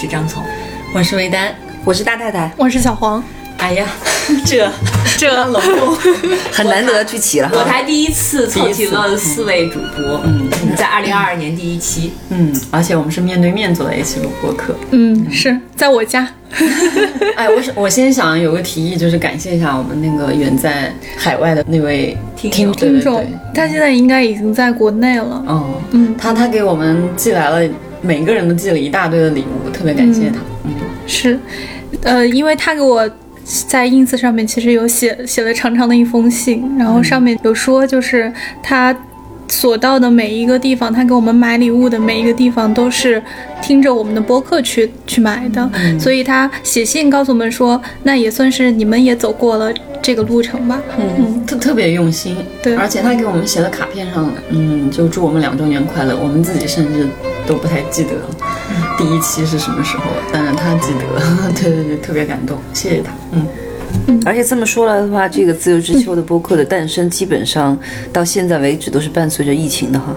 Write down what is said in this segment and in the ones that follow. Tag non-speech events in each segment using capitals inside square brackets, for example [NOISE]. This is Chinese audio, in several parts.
是张聪。我是魏丹，我是大太太，我是小黄。哎呀，[LAUGHS] 这这隆重，很难得聚齐了。[LAUGHS] 我才第一次凑齐了四位主播，嗯，在二零二二年第一期，嗯，而且我们是面对面坐在一起录播客，嗯，是在我家。[LAUGHS] 哎，我我先想有个提议，就是感谢一下我们那个远在海外的那位听听听众，他现在应该已经在国内了。哦，嗯，他他给我们寄来了，每个人都寄了一大堆的礼物，特别感谢他。嗯，是，呃，因为他给我。在 ins 上面其实有写写了长长的一封信，然后上面有说，就是他所到的每一个地方，他给我们买礼物的每一个地方都是听着我们的播客去去买的，所以他写信告诉我们说，那也算是你们也走过了这个路程吧。嗯，特特别用心。对，而且他给我们写的卡片上，嗯，就祝我们两周年快乐。我们自己甚至都不太记得第一期是什么时候，但是他记得。[LAUGHS] 对对对，特别感动，谢谢他。嗯。而且这么说来的话，这个自由之秋的播客的诞生，基本上到现在为止都是伴随着疫情的哈。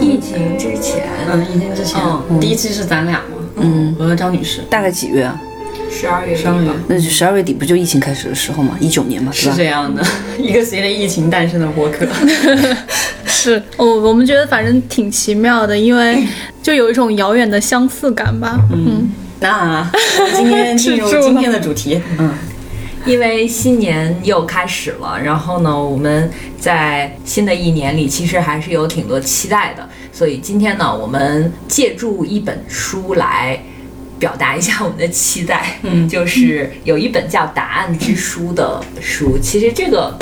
疫情之前，嗯，疫情之前，第一期是咱俩嘛，嗯，我和张女士，大概几月啊？十二月，十二月，那就十二月底不就疫情开始的时候嘛？一九年嘛，是这样的，[LAUGHS] 一个随着疫情诞生的播客。[LAUGHS] 是，我我们觉得反正挺奇妙的，因为 [LAUGHS] 就有一种遥远的相似感吧，嗯。那今天进入今天的主题，[LAUGHS] 嗯，因为新年又开始了，然后呢，我们在新的一年里其实还是有挺多期待的，所以今天呢，我们借助一本书来表达一下我们的期待，嗯，就是有一本叫《答案之书》的书，其实这个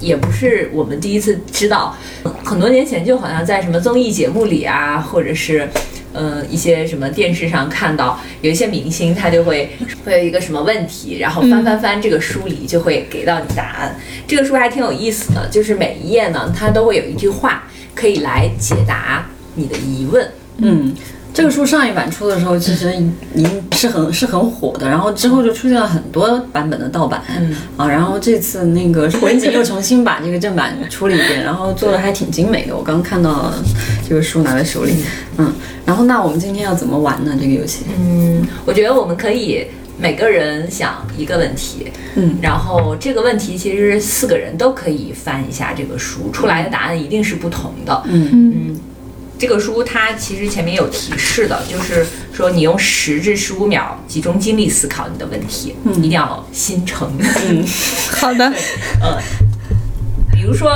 也不是我们第一次知道，很多年前就好像在什么综艺节目里啊，或者是。嗯，一些什么电视上看到有一些明星，他就会 [LAUGHS] 会有一个什么问题，然后翻翻翻这个书里就会给到你答案。这个书还挺有意思的，就是每一页呢，它都会有一句话可以来解答你的疑问。嗯。这个书上一版出的时候，其实已经是很是很火的，然后之后就出现了很多版本的盗版，啊，然后这次那个文景又重新把这个正版出了一遍，然后做的还挺精美的。我刚看到这个书拿在手里，嗯，然后那我们今天要怎么玩呢？这个游戏？嗯，我觉得我们可以每个人想一个问题，嗯，然后这个问题其实四个人都可以翻一下这个书，出来的答案一定是不同的，嗯嗯。这个书它其实前面有提示的，就是说你用十至十五秒集中精力思考你的问题，一定要心诚。嗯，好的。呃，[LAUGHS] 比如说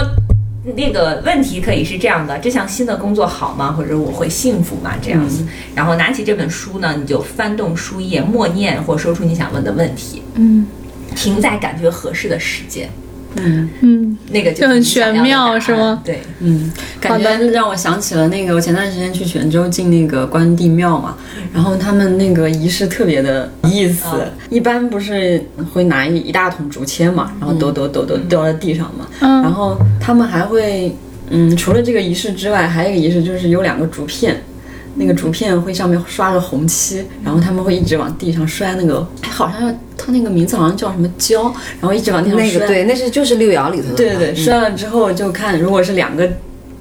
那个问题可以是这样的：这项新的工作好吗？或者我会幸福吗？这样子。然后拿起这本书呢，你就翻动书页，默念或说出你想问的问题。嗯，停在感觉合适的时间。嗯。嗯，那个就很玄妙，是吗？对，嗯，感觉让我想起了那个我前段时间去泉州进那个关帝庙嘛，然后他们那个仪式特别的意思，一般不是会拿一一大桶竹签嘛，然后抖抖抖抖掉在地上嘛，然后他们还会，嗯，除了这个仪式之外，还有一个仪式就是有两个竹片。那个竹片会上面刷着红漆，然后他们会一直往地上摔那个，好像要他那个名字好像叫什么胶，然后一直往地上摔。那个对，那是就是六爻里头的。对对对，摔了之后就看，如果是两个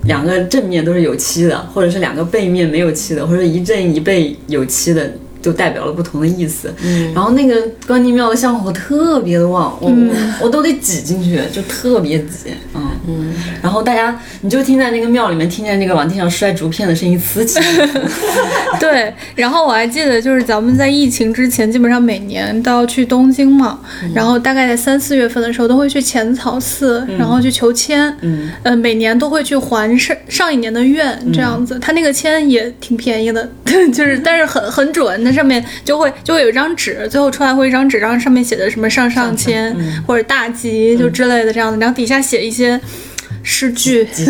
两个正面都是有漆的，或者是两个背面没有漆的，或者一正一背有漆的。就代表了不同的意思，嗯，然后那个关帝庙的香火特别的旺，我我都得挤进去，就特别挤，嗯。嗯，然后大家你就听在那个庙里面，听见那个往地上摔竹片的声音此起，[LAUGHS] 对，然后我还记得就是咱们在疫情之前，基本上每年都要去东京嘛，然后大概在三四月份的时候都会去浅草寺，然后去求签，嗯，呃，每年都会去还上上一年的愿，这样子，他那个签也挺便宜的，[LAUGHS] 就是但是很很准。上面就会就会有一张纸，最后出来会一张纸，然后上面写的什么上上签或者大吉就之类的这样的，然后底下写一些诗句，吉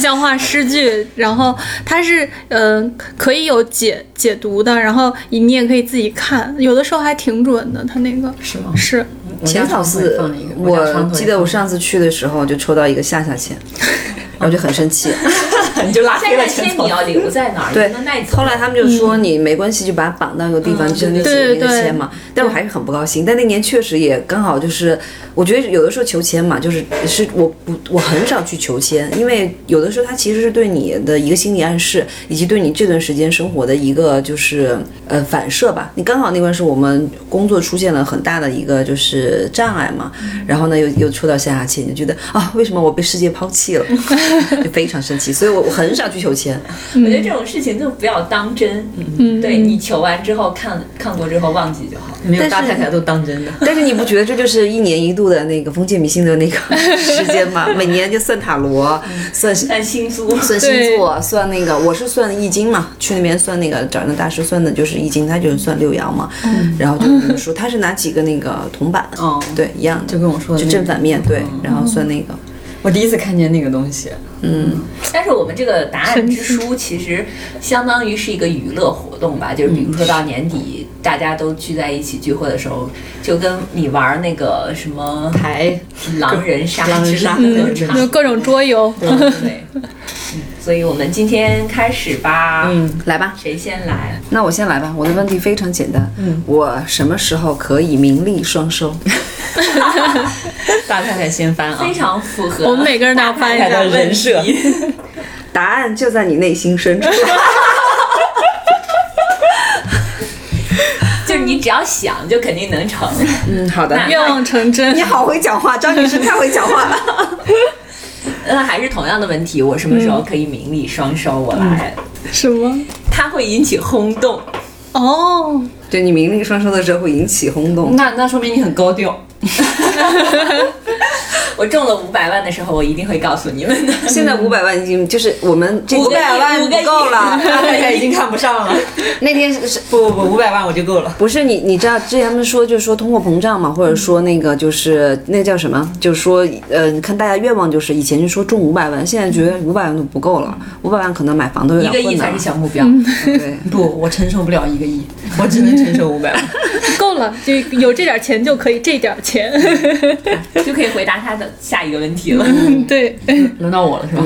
祥话。[LAUGHS] 诗句，然后它是嗯可以有解解读的，然后你也可以自己看，有的时候还挺准的，它那个是吗？是浅草寺，我记得我上次去的时候就抽到一个下下签，[LAUGHS] 然后就很生气。[LAUGHS] 你就拉黑了前草铅笔要留在哪儿？对。后来他们就说你没关系，就把它绑到一个地方，就那个签嘛。但我还是很不高兴。但那年确实也刚好就是，我觉得有的时候求签嘛，就是是我不我很少去求签，因为有的时候它其实是对你的一个心理暗示，以及对你这段时间生活的一个就是呃反射吧。你刚好那段是我们工作出现了很大的一个就是障碍嘛，然后呢又又抽到下下签，就觉得啊为什么我被世界抛弃了，就 [LAUGHS] [LAUGHS] 非常生气。所以我我很少去求签。我觉得这种事情就不要当真。嗯，对你求完之后看看过之后忘记就好。没有大太太都当真的。[LAUGHS] 但是你不觉得这就是一年一度的那个封建迷信的那个 [LAUGHS] 时间吗？每年就算塔罗，算算星座，算星座，算那个，我是算易经嘛，去那边算那个找那大师算的就是易经，他就是算六爻嘛，然后就跟我说他是拿几个那个铜板，哦对，一样的，就跟我说的就正反面，对，然后算那个，我第一次看见那个东西，嗯。但是我们这个答案之书其实相当于是一个娱乐活动吧，就是比如说到年底大家都聚在一起聚会的时候，就跟你玩那个什么牌。狼人杀狼人杀。的。各种桌游，对，嗯所以我们今天开始吧。嗯，来吧。谁先来？那我先来吧，我的问题非常简单，嗯，我什么时候可以名利双收？大太太先翻啊。非，常符合我们每个人都要翻一下的人设。答案就在你内心深处。[LAUGHS] 你只要想，就肯定能成。嗯，好的。愿望成真你。好会讲话，张女士太会讲话了。[LAUGHS] 那还是同样的问题，我什么时候可以名利双收？我来，什么？它会引起轰动。哦，对你名利双收的时候会引起轰动。那那说明你很高调。[LAUGHS] [LAUGHS] 我中了五百万的时候，我一定会告诉你们的。现在五百万已经就是我们这五个亿500万不够了。大太太已经看不上了。[LAUGHS] 那天是是不不不，五百万我就够了。不是你你知道之前他们说就是说通货膨胀嘛，或者说那个就是那叫什么？就是说呃，你看大家愿望就是以前就说中五百万，现在觉得五百万都不够了，五百万可能买房都有一个亿才点困难了。是小目标。[LAUGHS] 对，不，我承受不了一个亿，我只能承受五百万。够了，就有这点钱就可以，这点钱。就可以回答他的下一个问题了。对，轮到我了是吧？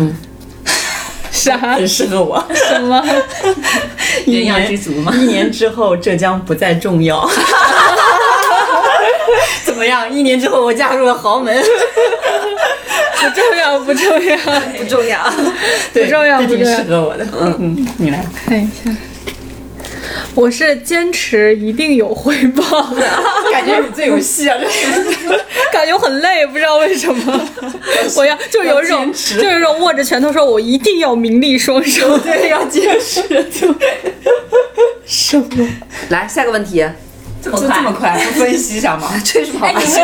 [LAUGHS] 啥很适合我。什么？人要知足嘛。一年之后，浙江不再重要。[LAUGHS] 怎么样？一年之后，我嫁入了豪门。[LAUGHS] 不重要，不重要，不重要。对，不重要不重要适合我的。嗯，你来。看一下。我是坚持一定有回报的，[LAUGHS] 感觉你最有戏啊！这 [LAUGHS] 感觉很累，不知道为什么。[LAUGHS] 我要就有一种，就有一种握着拳头说，我一定要名利双收。对要坚持，就什么？来下个问题，这么快？这么快，不分析一下吗？吹什么哎，你们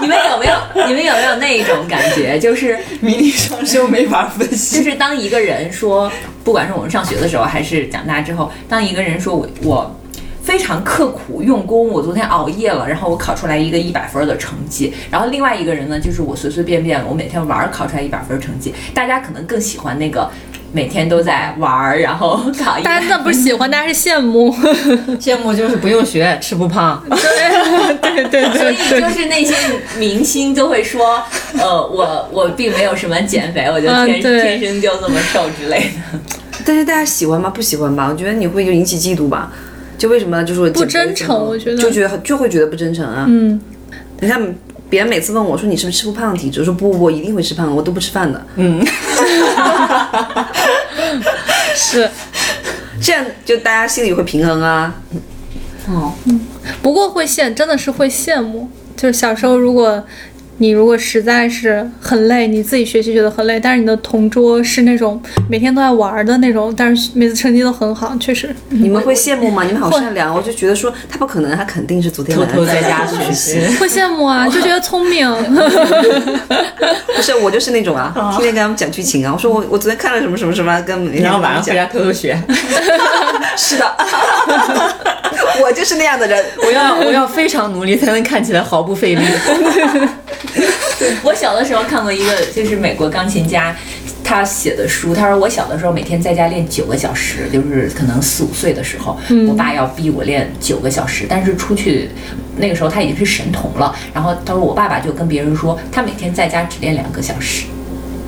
[LAUGHS] 你们有没有你们有没有那一种感觉，就是迷离双修没法分析就。是当一个人说，不管是我们上学的时候，还是长大之后，当一个人说我我非常刻苦用功，我昨天熬夜了，然后我考出来一个一百分的成绩，然后另外一个人呢，就是我随随便便，我每天玩儿考出来一百分成绩，大家可能更喜欢那个。每天都在玩儿，然后大家那不是喜欢，大家是羡慕。[LAUGHS] 羡慕就是不用学，吃不胖。[LAUGHS] 对对对所以对对就是那些明星都会说，呃，我我并没有什么减肥，我就天、嗯天生就这么瘦之类的。[LAUGHS] 但是大家喜欢吗？不喜欢吧？我觉得你会就引起嫉妒吧。就为什么就是不真诚我觉得就觉得就会觉得不真诚啊。嗯，你看别人每次问我说你是不是吃不胖的体质，我说不，我一定会吃胖，我都不吃饭的。嗯，是。这样就大家心里会平衡啊。哦，不过会羡，真的是会羡慕。就是小时候，如果你如果实在是很累，你自己学习觉得很累，但是你的同桌是那种每天都在玩的那种，但是每次成绩都很好，确实。你们会羡慕吗？你们好善良，我就觉得说他不可能，他肯定是昨天偷晚上偷在家学学习。习。会羡慕啊，就觉得聪明。[LAUGHS] 不是我就是那种啊，天天跟他们讲剧情啊。我说我我昨天看了什么什么什么，跟每天然后晚上回家偷偷学。讲。是的，[LAUGHS] 我就是那样的人。我要我要非常努力才能看起来毫不费力。[LAUGHS] [LAUGHS] 我小的时候看过一个，就是美国钢琴家他写的书，他说我小的时候每天在家练九个小时，就是可能四五岁的时候，我爸要逼我练九个小时，但是出去那个时候他已经是神童了，然后他说我爸爸就跟别人说，他每天在家只练两个小时。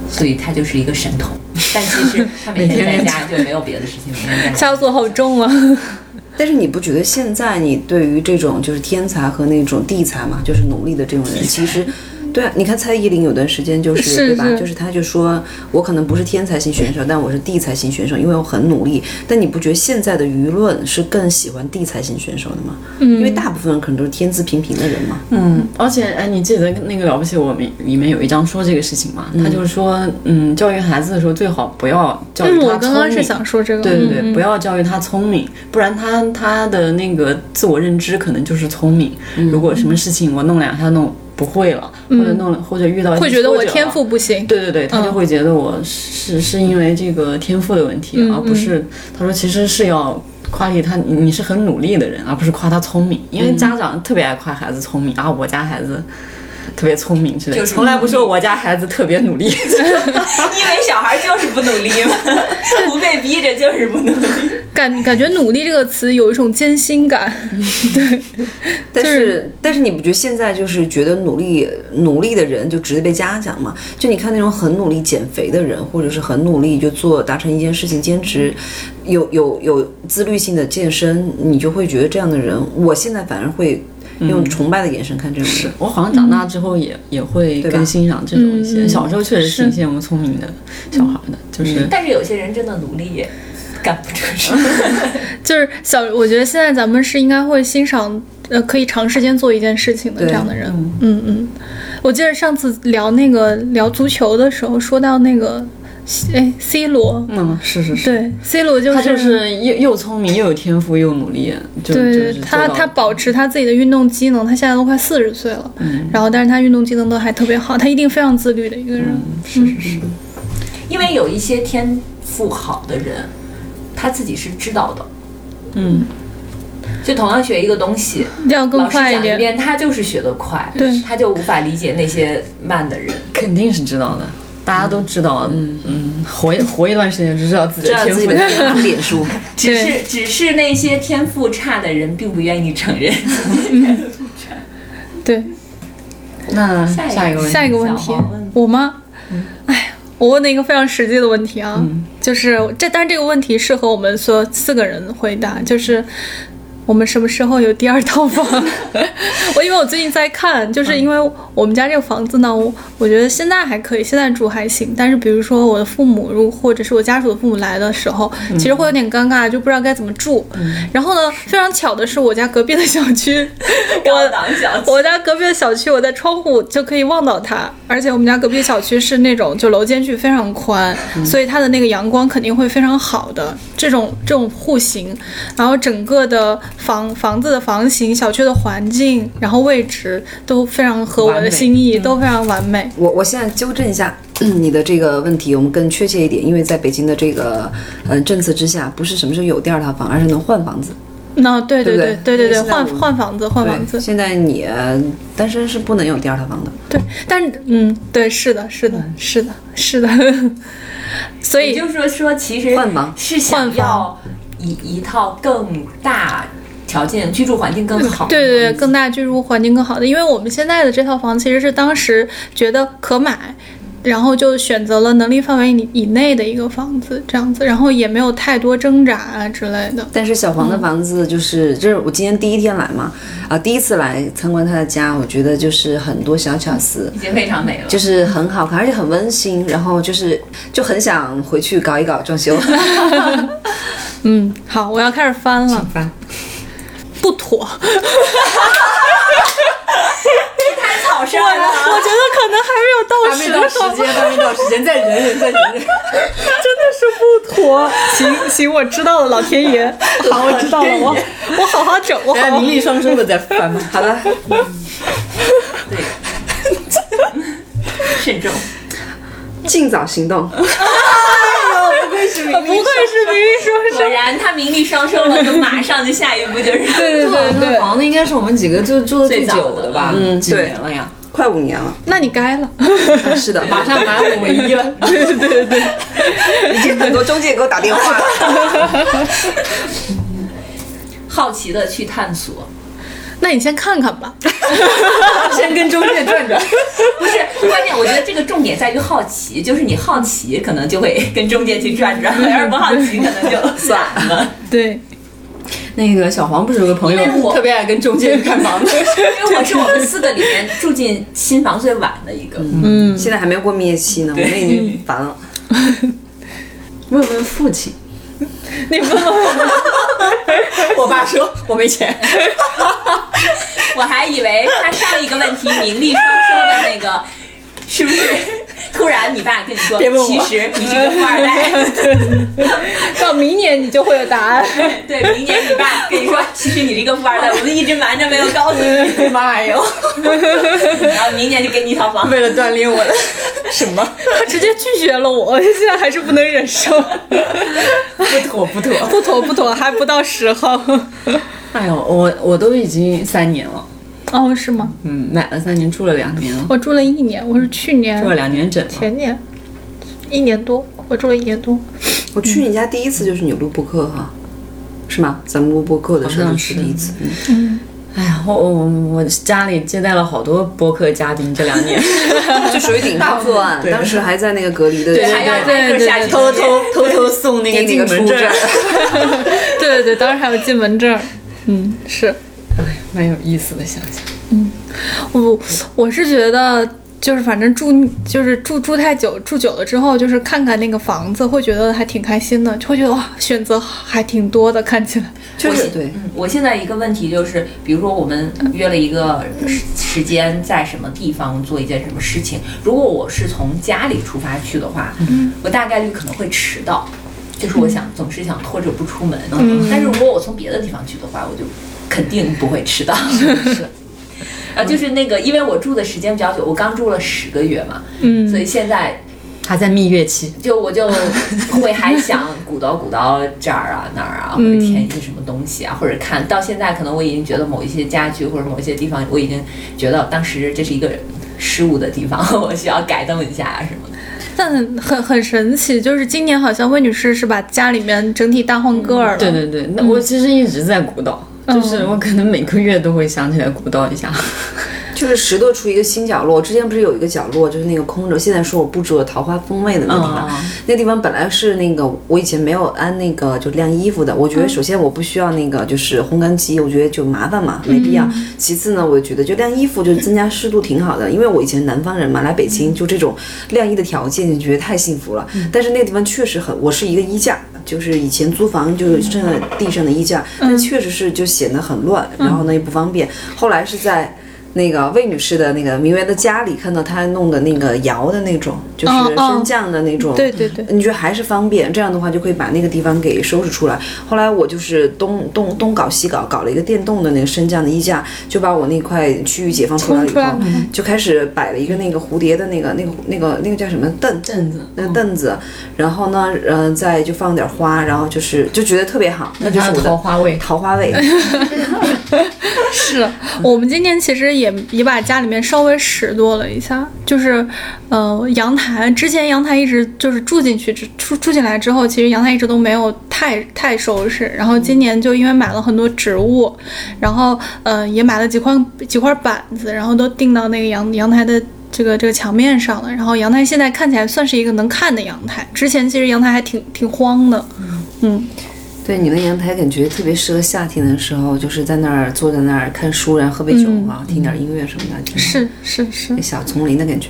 所以他就是一个神童。但其实他每天在家就没有别的事情，每天在家。枷锁好重啊！但是你不觉得现在你对于这种就是天才和那种地才嘛，就是努力的这种人，其实。对啊，你看蔡依林有段时间就是是对吧？就是她就说，我可能不是天才型选手，但我是地才型选手，因为我很努力。但你不觉得现在的舆论是更喜欢地才型选手的吗？嗯，因为大部分人可能都是天资平平的人嘛。嗯，而且哎，你记得那个了不起我们里面有一章说这个事情嘛？他就是说，嗯，教育孩子的时候最好不要教育嗯，他我刚刚是聪明想说这个，对对对，嗯不要教育他聪明，不然他他的那个自我认知可能就是聪明。如果什么事情我弄两下弄不会了，或者弄了或者遇到会觉得我天赋不行。对对对，他就会觉得我是是因为这个天赋的问题，嗯而不是他说其实是要夸你他，你你是很努力的人，而不是夸他聪明。因为家长特别爱夸孩子聪明啊，我家孩子特别聪明之类的，就从来不说我家孩子特别努力。[LAUGHS] 因为小孩就是不努力嘛，[LAUGHS] 不被逼着就是不努力。感感觉“努力”这个词有一种艰辛感，对，但就是是但是你不觉得现在就是觉得努力努力的人就值得被嘉奖吗？就你看那种很努力减肥的人，或者是很努力就做达成一件事情，坚持有有有自律性的健身，你就会觉得这样的人，我现在反而会用崇拜的眼神看这种人。我好像长大之后也、也会更欣赏这种一些，嗯小时候确实挺是羡慕聪明的小孩的，就是。但是有些人真的努力也干不成事。[LAUGHS] 就是小，我觉得现在咱们是应该会欣赏，呃，可以长时间做一件事情的这样的人。嗯嗯，我记得上次聊那个聊足球的时候，说到那个，哎，C 罗，嗯，是是是，对，C 罗就是他就是又又聪明又有天赋又努力，对是他，他保持他自己的运动机能，他现在都快四十岁了，嗯然后但是他运动机能都还特别好，他一定非常自律的一个人。是是是，因为有一些天赋好的人，他自己是知道的。嗯，就同样学一个东西，[LAUGHS] 要更老师快一点。讲一遍，他就是学得快，对他就无法理解那些慢的人。肯定是知道的，大家都知道，嗯嗯，活一活一段时间就知道自己的天赋。脸书，[LAUGHS] 只是只是那些天赋差的人，并不愿意承认。[LAUGHS] 对，那下一个下一个问题，下一个问题。小黄问，我吗？哎，我问了一个非常实际的问题啊，就是这，但这个问题适合我们所四个人回答，就是我们什么时候有第二套房？[LAUGHS] 我因为我最近在看，就是因为我们家这个房子呢，我我觉得现在还可以，现在住还行，但是比如说我的父母，如或者是我家属的父母来的时候，其实会有点尴尬，就不知道该怎么住。然后呢，非常巧的是，我家隔壁的小区，[LAUGHS] 高档小区。我家隔壁的小区，我在窗户就可以望到它，而且我们家隔壁小区是那种就楼间距非常宽，所以它的那个阳光肯定会非常好的这种这种户型，然后整个的房房子的房型、小区的环境，然后位置都非常合我的心意，都非常完美。我我现在纠正一下 [CLEARS THROAT] 你的这个问题，我们更确切一点，因为在北京的这个呃政策之下，不是什么时候有第二套房，而是能换房子。那对对对对对对对对，换换房子换房子，，现在你呃单身是不能有第二套房的。对，但嗯，对，是的，是的，是的，是的，所以也就是说，说其实换房是想要一一套更大条件、居住环境更好对对对，更大居住环境更好的，因为我们现在的这套房其实是当时觉得可买，然后就选择了能力范围以以内的一个房子，这样子，然后也没有太多挣扎啊之类的。但是小黄的房子就是，这是我今天第一天来嘛，啊，第一次来参观他的家，我觉得就是很多小巧思，已经非常美了。就是很好看，而且很温馨，然后就是就很想回去搞一搞装修。[LAUGHS] 嗯，好，我要开始翻了，翻不妥，太草率我我觉得可能还没有到时候，间，还没到时间，再忍忍，再忍忍。[LAUGHS] 真的是不妥。行行，我知道了，老天爷，[LAUGHS] 好，我知道了，我我好好整，我好好名利双收的再翻吧。[LAUGHS] 好的，慎重。尽早行动。不愧是名利双收果然，他名利双收了，就马上就下一步就是对对对对，房子应该是我们几个就住的最久的吧？嗯几年了呀？快五年了，那你该了。是的，马上满五唯一了。对对对已经很多中介给我打电话了。[LAUGHS] 好奇的去探索。那你先看看吧。[LAUGHS] 先跟中介转转。不是关键，我觉得这个重点在于好奇，就是你好奇，可能就会跟中介去转转；要是不好奇，可能就 [LAUGHS] 算了。对，那个小黄不是有个朋友我特别爱跟中介看房子，[LAUGHS] 因为我是我们四个里面住进新房最晚的一个。嗯，现在还没有过蜜月期呢，我们已经烦了。问问父亲。你问问我爸说我没钱，[LAUGHS] 我还以为他上一个问题名利双收的那个，是不是？[LAUGHS] 突然你爸跟你说，别问我其实你是个富二代。[LAUGHS] 到明年你就会有答案。[LAUGHS] 对，明年你爸跟你说，其实你是一个富二代，我们一直瞒着没有告诉你。妈哟！然后明年就给你一套房。为了锻炼我的什么他直接拒绝了我，现在还是不能忍受。不妥不妥。不妥不妥，还不到时候。哎呦，我我都已经三年了，哦，是吗？嗯，买了三年，住了两年了，我住了一年，我是去年住了两年整。前年一年多，我住了一年多。我去你家第一次就是你录播客哈，是吗？咱们录播客的时候是第一次。嗯哎呀，我我我家里接待了好多播客嘉宾，这两年 [LAUGHS] 就属于顶大作案，[LAUGHS] 当时还在那个隔离的还要挨对对对，个下去偷偷偷偷送那个那个出进门证证，[LAUGHS] 对对对，当时还有进门证。嗯，是哎，蛮有意思的，想想。我我是觉得。就是反正住就是住住太久住久了之后，就是看看那个房子，会觉得还挺开心的，就会觉得哇，选择还挺多的，看起来。就是对。嗯，我现在一个问题就是，比如说我们约了一个时间，在什么地方做一件什么事情，如果我是从家里出发去的话，我大概率可能会迟到，就是我想总是想拖着不出门。嗯但是如果我从别的地方去的话，我就肯定不会迟到。是。啊，[LAUGHS] 就是那个，因为我住的时间比较久，我刚住了十个月嘛，嗯，所以现在还在蜜月期，就我就会还想鼓捣鼓捣这儿啊那儿啊，或者填一些什么东西啊，或者看到现在可能我已经觉得某一些家具或者某一些地方，我已经觉得当时这是一个失误的地方，[LAUGHS] 我需要改动一下啊什么的。但很很神奇，就是今年好像魏女士是把家里面整体大换个儿了。对对对，那我其实一直在鼓捣。就是我可能每个月都会想起来鼓捣一下，就是拾掇出一个新角落。之前不是有一个角落，就是那个空着，现在说我布置了桃花风味的那地方。那地方本来是那个我以前没有安那个就晾衣服的。我觉得首先我不需要那个就是烘干机，我觉得就麻烦嘛，没必要。其次呢，我觉得就晾衣服就增加湿度挺好的，因为我以前南方人嘛，来北京就这种晾衣的条件就觉得太幸福了。但是那个地方确实很，我是一个衣架。就是以前租房就是剩在地上的衣架，但确实是就显得很乱，然后呢也不方便。后来是在那个魏女士的那个名媛的家里看到她弄的那个窑的那种，就是升降的那种，对对对，你觉得还是方便？这样的话就可以把那个地方给收拾出来。后来我就是东东东搞西搞，搞了一个电动的那个升降的衣架，就把我那块区域解放出来以后，就开始摆了一个那个蝴蝶的那个那个那个那个叫什么？凳凳子，那个凳子，然后呢，嗯，再就放点花，然后就是就觉得特别好，那就是我的桃花味，桃花味。[LAUGHS] [LAUGHS] 是。我们今天其实也也也把家里面稍微拾掇了一下，就是呃阳台，之前阳台一直就是住进去，住住进来之后，其实阳台一直都没有太太收拾。然后今年就因为买了很多植物，然后呃也买了几块几块板子，然后都钉到那个阳阳台的这个这个墙面上了。然后阳台现在看起来算是一个能看的阳台，之前其实阳台还挺挺荒的，嗯。对，你们阳台感觉特别适合夏天的时候，就是在那儿坐在那儿看书，然后喝杯酒啊，听点音乐什么的，是是是，小丛林的感觉。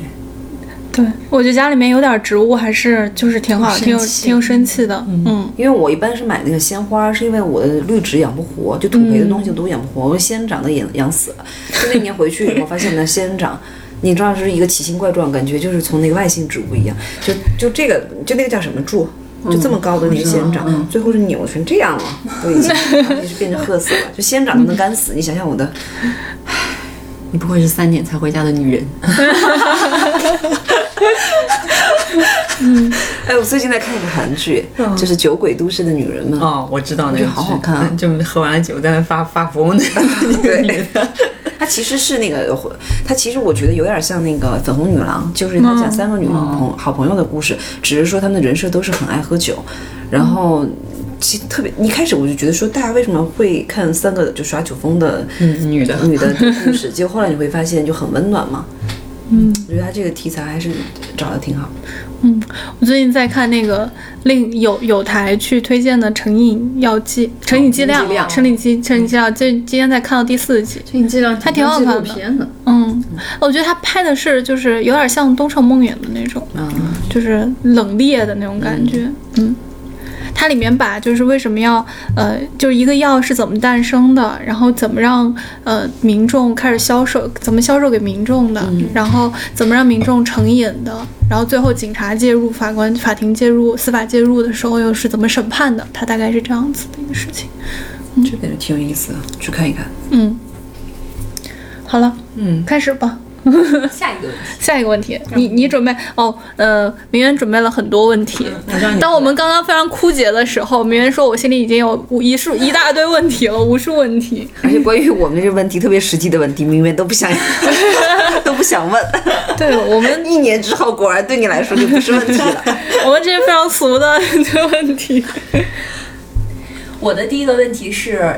对，我觉得家里面有点植物还是就是挺好，挺有挺有生气的。嗯，因为我一般是买那个鲜花，是因为我的绿植养不活，就土培的东西都养不活，我仙人掌都养养死了。就那年回去以后，发现那仙人掌，你知道是一个奇形怪状，感觉就是从那个外星植物一样，就就这个就那个叫什么柱？就这么高的那个仙人掌，最后是扭成这样了，都已经 [LAUGHS] 就是变成褐色了。就仙人掌都能干死，你想想我的，[LAUGHS] 你不会是三点才回家的女人？[LAUGHS] 嗯，哎，我最近在看一个韩剧，就是《酒鬼都市的女人们》。哦，我知道那个，好好看啊！就喝完了酒在那发发疯的那个女的。她其实是那个，她其实我觉得有点像那个粉红女郎，就是她讲三个女朋好朋友的故事，只是说她们的人设都是很爱喝酒，然后。其实特别一开始我就觉得说，大家为什么会看三个就耍酒疯的嗯，女的，[LAUGHS] 女的故事？[LAUGHS] 结果后来你会发现就很温暖嘛。嗯，我觉得他这个题材还是找的挺好。[LAUGHS] 我最近在看那个另有有台去推荐的《成瘾药剂》《成瘾剂量》《成瘾剂成瘾剂量》，就今天才看到第四集。你这样还挺好看的。嗯，我觉得他拍的是就是有点像《东城梦魇》的那种，嗯，就是冷冽的那种感觉。嗯，它里面把就是为什么要呃，就是一个药是怎么诞生的，然后怎么让呃民众开始销售，怎么销售给民众的，然后怎么让民众成瘾的，然后最后警察介入、法官、法庭介入、司法介入的时候又是怎么审判的，它大概是这样子的一个事情。这个就挺有意思的，去看一看。嗯，好了，嗯，开始吧。[LAUGHS] 下一个问题，下一个问题，你你准备哦？呃，明媛准备了很多问题。当我们刚刚非常枯竭的时候，明媛说：“我心里已经有无一数 [LAUGHS] 一大堆问题了，无数问题。而且关于我们这个问题，特别实际的问题，明媛都不想 [LAUGHS] 都不想问。对我们，一年之后，果然对你来说就不是问题了。我们这些非常俗的问题。我的第一个问题是，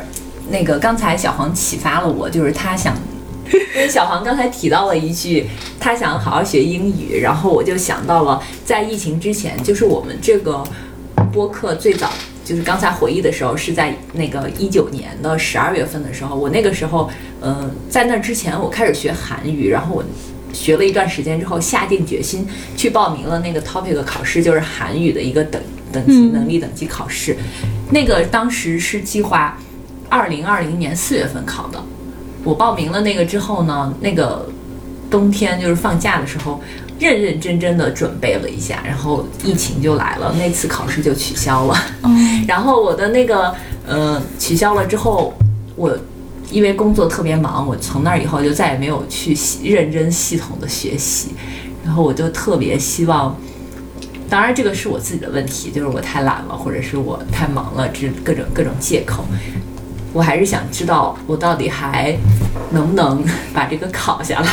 那个刚才小黄启发了我，就是他想，[LAUGHS] 因为小黄刚才提到了一句，他想好好学英语，然后我就想到了在疫情之前，就是我们这个播客最早。就是刚才回忆的时候，是在那个一九年的十二月份的时候，我那个时候，嗯、在那之前我开始学韩语，然后我学了一段时间之后，下定决心去报名了那个 TOPIC 考试，就是韩语的一个等等级能力等级考试。那个当时是计划二零二零年四月份考的。我报名了那个之后呢，那个冬天就是放假的时候，认认真真的准备了一下，然后疫情就来了，那次考试就取消了。[LAUGHS] 然后我的那个呃取消了之后，我因为工作特别忙，我从那儿以后就再也没有去系认真系统的学习，然后我就特别希望。当然，这个是我自己的问题，就是我太懒了，或者是我太忙了，这各种各种借口。我还是想知道，我到底还能不能 [LAUGHS] 把这个考下来？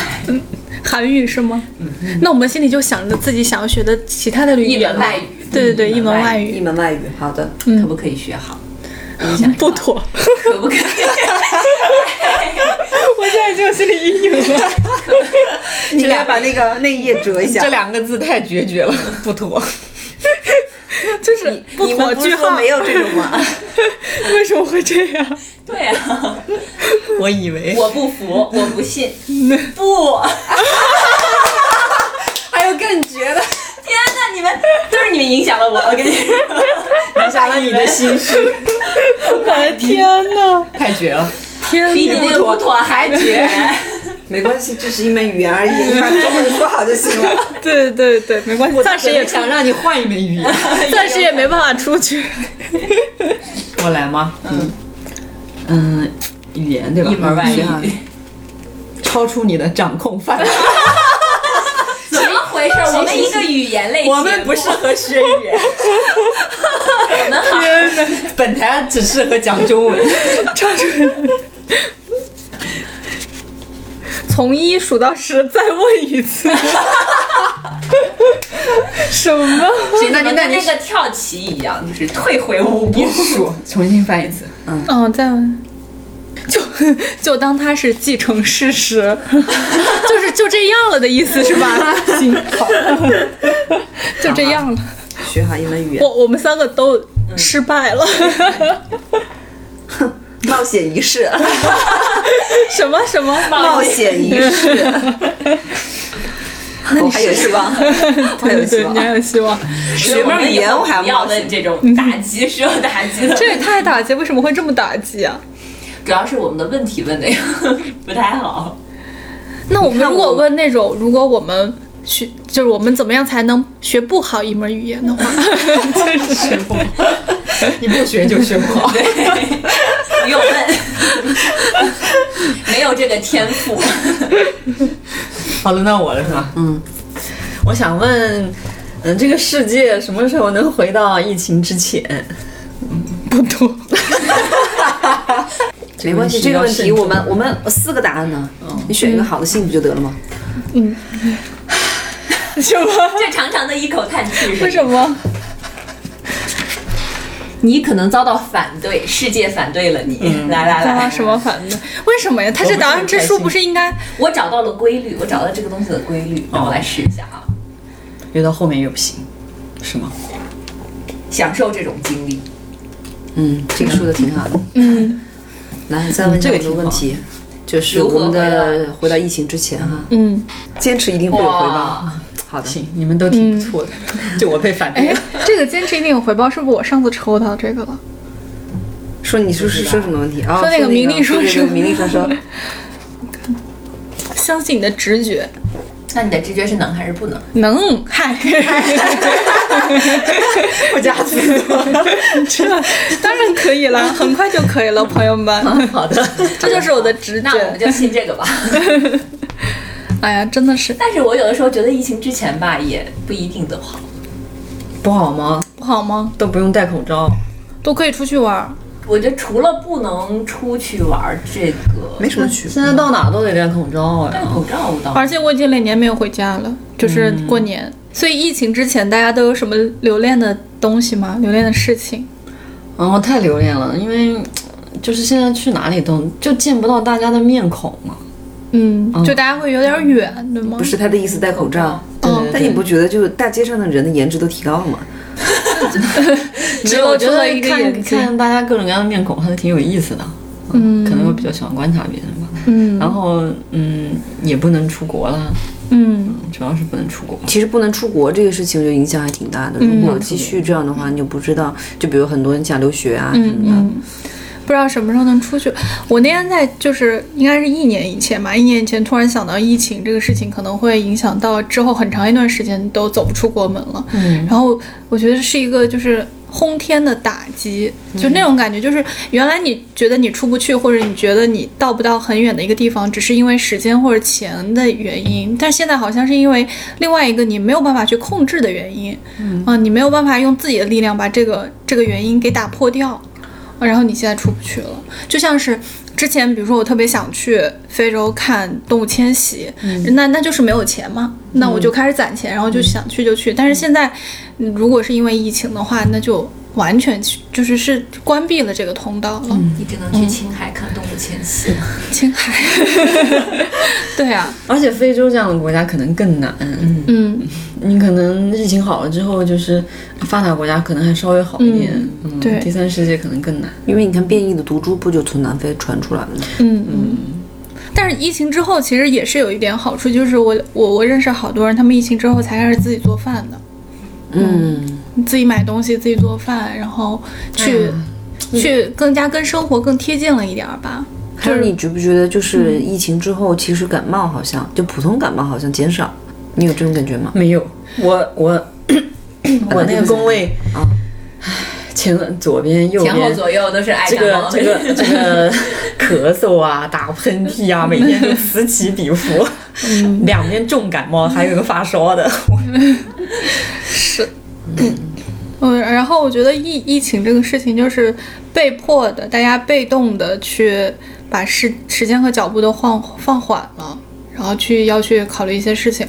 韩语是吗？那我们心里就想着自己想要学的其他的语言一言门外语，对对对，一门外语一门外语，好的。可不可以学好？不妥。可不可以？[LAUGHS] 我现在已经有心理阴影了。[LAUGHS] 你俩把那个那一页折一下。这两个字太决绝了，不妥。就是不妥你们不是句号，说没有这种吗？[LAUGHS] 为什么会这样？对啊，[LAUGHS] 我以为我不服，我不信，[LAUGHS] 不！还有更绝的，天哪，你们都是你们影响了我，我跟你说，影响了你的心绪，我的天哪！太绝了。天比你那个不妥还绝。没关系，这是一门语言而已，你把 [LAUGHS] 中文说好就行了。对对对，没关系，暂时也，想让你换一门语言。[LAUGHS] 暂时也没办法出去。我来吗？嗯嗯，语言对吧？一门外语超出你的掌控范围。[LAUGHS] 怎么回事？我们一个语言类节目，我们不适合学语言，我们好。天哪！本台只适合讲中文。从一数到十，再问一次。[LAUGHS] 什么？那你跟那个跳棋一样，就是退回五步。数，重新翻一次。嗯，再问。就就当它是既成事实，[LAUGHS] 就是就这样了的意思是吧？[LAUGHS] 行，好，就这样了。学好一门语言我，我们三个都失败了。冒险仪式，什 [LAUGHS] 么什么？冒险仪式。[LAUGHS] [LAUGHS] 我还有希望，还有希望，你望。还有希望。学门语言我还要冒险。的这种打击是有打击的，这也太打击，为什么会这么打击啊？主要是我们的问题问的呀不太好。那我们如果问那种，如果我们学，就是我们怎么样才能学不好一门语言的话，真是学不好，你不学就学不好。[LAUGHS] 不用问，[LAUGHS] 没有这个天赋。好轮到我了是吧？嗯，我想问，嗯，这个世界什么时候能回到疫情之前？不多。[LAUGHS] 没关系，这个问题我们我们四个答案呢，你选一个好的信不就得了吗？什么？[LAUGHS] 这长长的一口叹气为什么？你可能遭到反对，世界反对了你。来来来，什么反对？为什么呀？它是答案之书，不是应该？我找到了规律，我找到这个东西的规律，让我来试一下啊。越到后面越不行，是吗？享受这种经历。嗯，这个说的挺好的。嗯，来，再问这个一个问题，就是如何我们的回到疫情之前哈，嗯，坚持一定会有回报。哇，好的，行，你们都挺不错的，就我被反对哎了。，这个坚持一定有回报，是不是我上次抽到这个了？说你是是说什么问题啊？说那个名利说双收名利双收。相信你的直觉，那你的直觉是能还是不能？能，嗨，不加思索。[LAUGHS] [LAUGHS] 当然可以了，很快就可以了，朋友们。[LAUGHS] 好的，这就是我的直觉。那我们就信这个吧。哎呀，真的是但是我有的时候觉得疫情之前吧，也不一定都好。不好吗？不好吗？都不用戴口罩。都可以出去玩儿。我觉得除了不能出去玩儿，这个没什么区别现在到哪都得戴口罩呀。戴口罩我倒而且我已经两年没有回家了，就是过年。所以疫情之前，大家都有什么留恋的东西吗？留恋的事情？然后太留恋了，因为就是现在去哪里都就见不到大家的面孔嘛。嗯，就大家会有点远，对吗？不是他的意思戴口罩，嗯但你不觉得就大街上的人的颜值都提高了吗？[LAUGHS] 只有我觉得露出了一个看眼睛看大家各种各样的面孔还是挺有意思的。嗯可能我比较喜欢观察别人吧。嗯然后嗯，也不能出国了，嗯主要是不能出国。其实不能出国这个事情，我觉得影响还挺大的。如果继续这样的话，你就不知道，就比如很多人想留学啊什么的，嗯，不知道什么时候能出去。我那天在就是应该是一年以前吧，一年以前突然想到疫情这个事情可能会影响到之后很长一段时间都走不出国门了。嗯，然后我觉得是一个就是轰天的打击，就那种感觉，就是原来你觉得你出不去，或者你觉得你到不到很远的一个地方，只是因为时间或者钱的原因，但现在好像是因为另外一个你没有办法去控制的原因，嗯、你没有办法用自己的力量把这个这个原因给打破掉，啊然后你现在出不去了，就像是。之前，比如说我特别想去非洲看动物迁徙，那那就是没有钱嘛，那我就开始攒钱，然后就想去就去。但是现在，嗯如果是因为疫情的话，那就完全去就是是关闭了这个通道了。你只能去青海看动物迁徙。青海，[LAUGHS] 对啊，而且非洲这样的国家可能更难。嗯，嗯，你可能疫情好了之后，就是发达国家可能还稍微好一点。嗯，对第三世界可能更难。因为你看变异的毒株不就从南非传出来了吗？嗯嗯。但是疫情之后，其实也是有一点好处，就是我我我认识好多人，他们疫情之后才开始自己做饭的，嗯，自己买东西，自己做饭，然后去、去更加跟生活更贴近了一点儿吧。就是。你觉不觉得，就是疫情之后，其实感冒好像就普通感冒好像减少，你有这种感觉吗？没有，我我 [COUGHS] 我那个工位啊，前左边右边前后边。左右都是感冒这个这个这 [LAUGHS] 个咳嗽啊，打喷嚏啊，每天都此起彼伏，两边重感冒，还有一个发烧的。[LAUGHS] 是。嗯，然后我觉得疫疫情这个事情就是被迫的，大家被动的去把时时间和脚步都放放缓了，然后去要去考虑一些事情。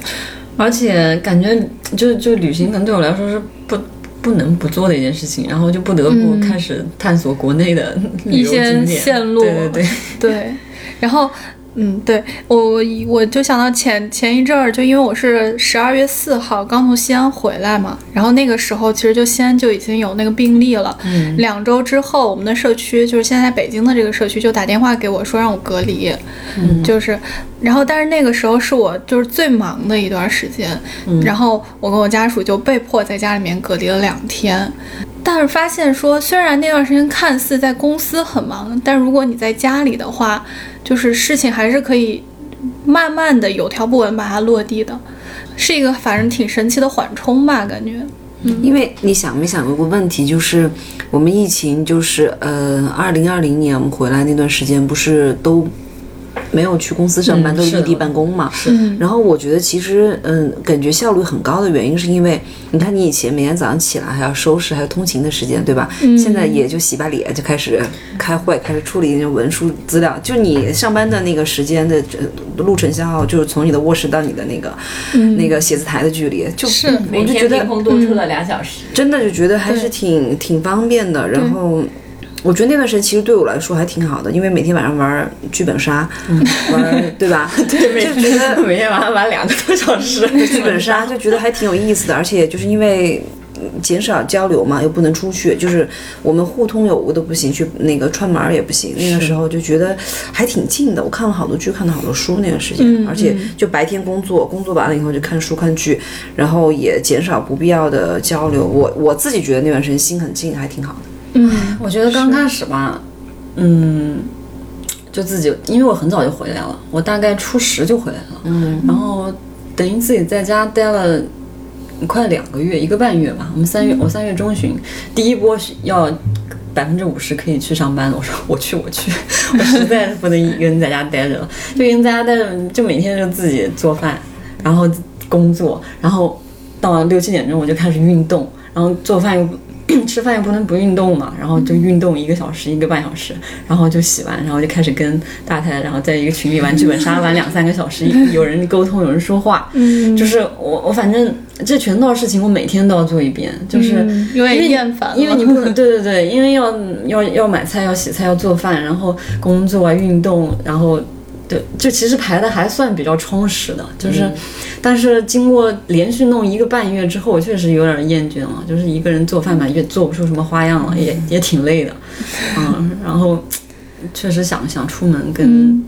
而且感觉就就旅行可能对我来说是不不能不做的一件事情，然后就不得不开始探索国内的 [LAUGHS] 旅游一些景点线路。对对对，对，[LAUGHS] 然后嗯，对我我我就想到前前一阵儿，就因为我是十二月四号刚从西安回来嘛，然后那个时候其实就西安就已经有那个病例了。嗯。两周之后，我们的社区就是现在北京的这个社区就打电话给我说让我隔离，嗯。就是，然后但是那个时候是我就是最忙的一段时间，嗯。然后我跟我家属就被迫在家里面隔离了两天。但是发现说，虽然那段时间看似在公司很忙，但如果你在家里的话，就是事情还是可以慢慢的有条不紊把它落地的，是一个反正挺神奇的缓冲吧，感觉。嗯因为你想没想过个问题，就是我们疫情就是呃，二零二零年我们回来那段时间，不是都没有去公司上班，都是异地办公嘛。是。然后我觉得其实，嗯，感觉效率很高的原因是因为，你看你以前每天早上起来还要收拾，还有通勤的时间，对吧？嗯。现在也就洗把脸就开始开会，开始处理那种文书资料。就你上班的那个时间的路程消耗，就是从你的卧室到你的那个那个写字台的距离，就是我就觉得凭空多出了两小时。真的就觉得还是挺挺方便的。然后。我觉得那段时间其实对我来说还挺好的，因为每天晚上玩剧本杀，玩对吧？[LAUGHS] 对，就觉得每天晚上玩两个多小时剧本杀，就觉得还挺有意思的。而且就是因为减少交流嘛，又不能出去，就是我们互通有无都不行，去那个串门也不行。那个时候就觉得还挺近的。我看了好多剧，看了好多书那段时间，而且就白天工作，工作完了以后就看书看剧，然后也减少不必要的交流。我我自己觉得那段时间心很静，还挺好的。嗯，我觉得刚开始吧，嗯，就自己，因为我很早就回来了，我大概初十就回来了，嗯，然后等于自己在家待了快两个月，一个半月吧。我们三月，我三月中旬第一波要百分之五十可以去上班，我说我去我去，[LAUGHS] 我实在是不能一个人在家待着了，就一个人在家待着，就每天就自己做饭，然后工作，然后到了六七点钟我就开始运动，然后做饭又。[CLEARS THROAT] 吃饭又不能不运动嘛，然后就运动一个小时一个半小时，然后就洗完，然后就开始跟大太太，然后在一个群里玩剧本杀，玩两三个小时，[LAUGHS] 有人沟通，有人说话，嗯，就是我我反正这全套事情我每天都要做一遍，就是因为厌烦，因为你不能 [LAUGHS] 对对对，因为要要要买菜，要洗菜，要做饭，然后工作啊，运动，然后。对，就其实排的还算比较充实的，就是，但是经过连续弄一个半月之后，我确实有点厌倦了，就是一个人做饭吧，也做不出什么花样了，也也挺累的，[LAUGHS] 嗯，然后确实想想出门跟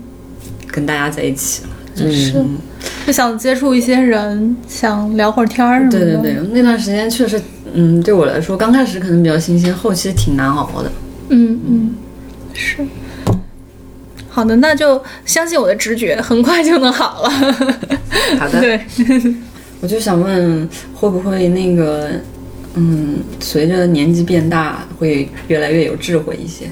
跟大家在一起了，就是。就想接触一些人，想聊会儿天儿什么的。对对对，那段时间确实，嗯，对我来说刚开始可能比较新鲜，后期挺难熬的。嗯嗯，是。好的，那就相信我的直觉，很快就能好了。[LAUGHS] 好的，对，[LAUGHS] 我就想问，会不会那个，嗯，随着年纪变大，会越来越有智慧一些？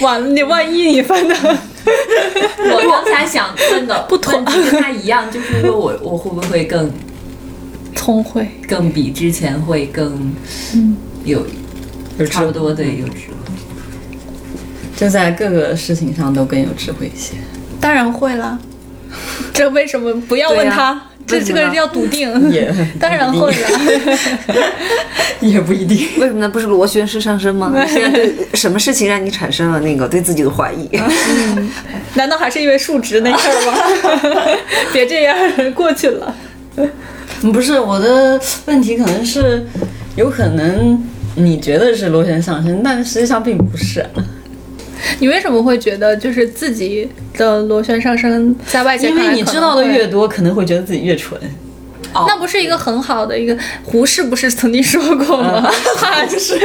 完了，你万一你翻的，我刚才想问的不同，跟他一样，就是说我我会不会更 [LAUGHS] 聪慧，更比之前会更嗯有差不多的有智。就在各个事情上都更有智慧一些，当然会了。[LAUGHS] 这为什么不要问他？这这个要笃定。也 [LAUGHS] 当然会了，[LAUGHS] 也不一定。为什么呢？不是螺旋式上升吗？现在对什么事情让你产生了那个对自己的怀疑？难道还是因为数值那事儿吗？别这样，过去了。不是我的问题，可能是有可能你觉得是螺旋上升，但实际上并不是。你为什么会觉得就是自己的螺旋上升在外界？因为你知道的越多，可能会觉得自己越蠢。那不是一个很好的一个胡适不是曾经说过吗？[LAUGHS] 怕就是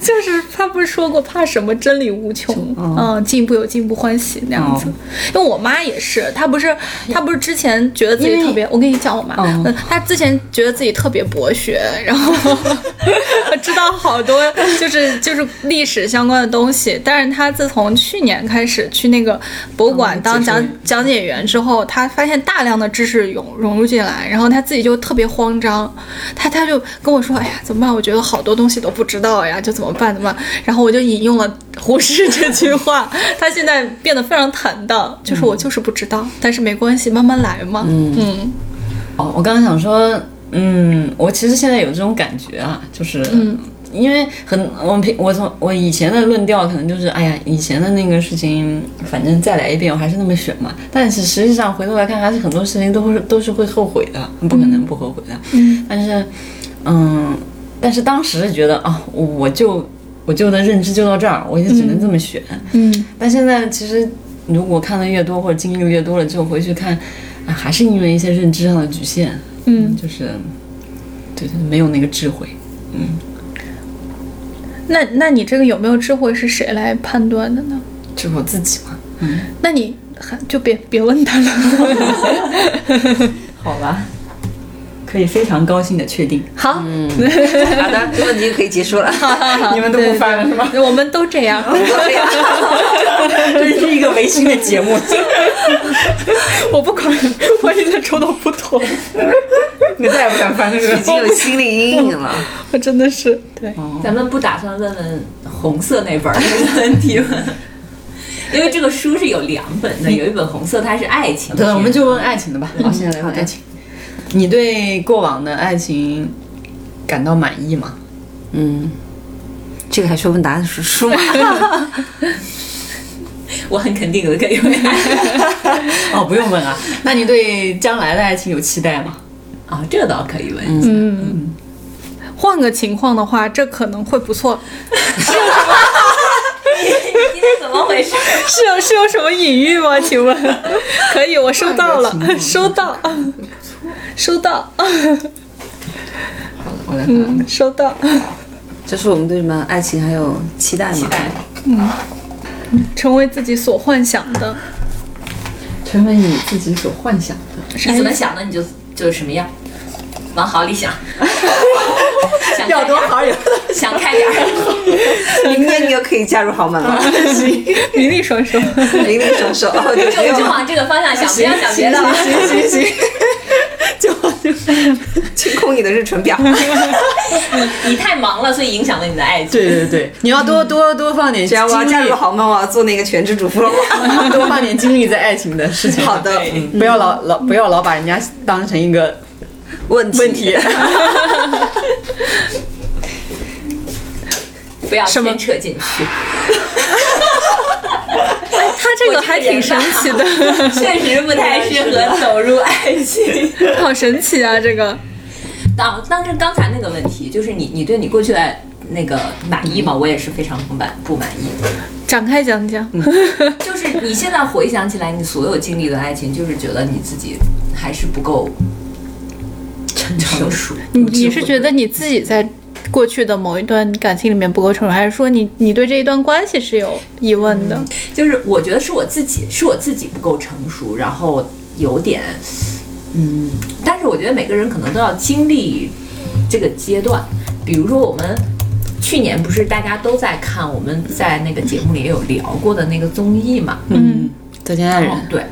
就是他不是说过怕什么真理无穷，嗯，进步有进步欢喜那样子。因为我妈也是，她不是她不是之前觉得自己特别，我跟你讲我妈，嗯，她之前觉得自己特别博学，然后 [LAUGHS] 知道好多就是就是历史相关的东西。但是她自从去年开始去那个博物馆当讲讲解员之后，她发现大量的知识涌融入进来，然后她自己。就特别慌张，他他就跟我说：“哎呀，怎么办？我觉得好多东西都不知道呀，就怎么办？怎么办？”然后我就引用了胡适这句话，他现在变得非常坦荡，就是我就是不知道，但是没关系，慢慢来嘛。嗯，哦，我刚刚想说，嗯，我其实现在有这种感觉啊，就是。因为很，我平我从我以前的论调可能就是，哎呀，以前的那个事情，反正再来一遍，我还是那么选嘛。但是实际上回头来看，还是很多事情都会都是会后悔的，不可能不后悔的。嗯。但是，嗯，但是当时觉得啊，我就我就的认知就到这儿，我也只能这么选。嗯。但现在其实，如果看的越多或者经历的越多了，之后回去看，啊，还是因为一些认知上的局限。嗯。就是，对对，没有那个智慧。嗯。那那你这个有没有智慧是谁来判断的呢？就我自己嘛。嗯，那你还就别别问他了。[LAUGHS] 好吧，可以非常高兴的确定。好，嗯，好的，这问题可以结束了。[LAUGHS] 你们都不翻了是吗？我们都这样。[LAUGHS] [LAUGHS] 这是一个违心的节目。我不管，万一他抽到不妥，你再也不敢翻这个已经有心理阴影了。我真的是对。咱们不打算问问红色那本儿那个问题吗？因为这个书是有两本的，有一本红色，它是爱情对，我们就问爱情的吧。好，现在来问爱情。你对过往的爱情感到满意吗？嗯，这个还需要问答案是书吗？[LAUGHS] 我很肯定的可以问 [LAUGHS] 哦，不用问啊。那你对将来的爱情有期待吗？啊，这个倒可以问一下。嗯，换个情况的话，这可能会不错。今天怎么回事？是有是有什么隐喻吗？请问？可以，我收到了，收到，收到，[LAUGHS] 我来看。嗯，收到。这是我们对什么爱情还有期待吗？期待嗯成为自己所幻想的，成为你自己所幻想的。你怎么想的，你就就是什么样，往好里想。[LAUGHS] 想要多好有 [LAUGHS] 想开点儿。[LAUGHS] 明年你又可以嫁入豪门了，名利双收。零零手手，哦，就就就往这个方向想，不要想别的了。行行行，就就清空你的日程表。你太忙了，所以影响了你的爱情。对对对，你要多多多放点精力我要精力加入，豪门，我要做那个全职主妇了。多放点精力在爱情的事情上。好的，嗯不要老老不要老把人家当成一个问题问题。[LAUGHS] 不要牵扯进去。他这个还挺神奇的，[LAUGHS] 确实不太适合 [LAUGHS] 走入爱情。好神奇啊！这个当当时刚才那个问题，就是你你对你过去的那个满意吗？我也是非常不满不满意。展开讲讲。就是你现在回想起来，你所有经历的爱情，就是觉得你自己还是不够成成熟。你你是觉得你自己在过去的某一段感情里面不够成熟，还是说你你对这一段关系是有疑问的？就是我觉得是我自己，是我自己不够成熟，然后有点，嗯，但是我觉得每个人可能都要经历这个阶段。比如说我们去年不是大家都在看，我们在那个节目里也有聊过的那个综艺嘛，嗯，再见爱人哦，对，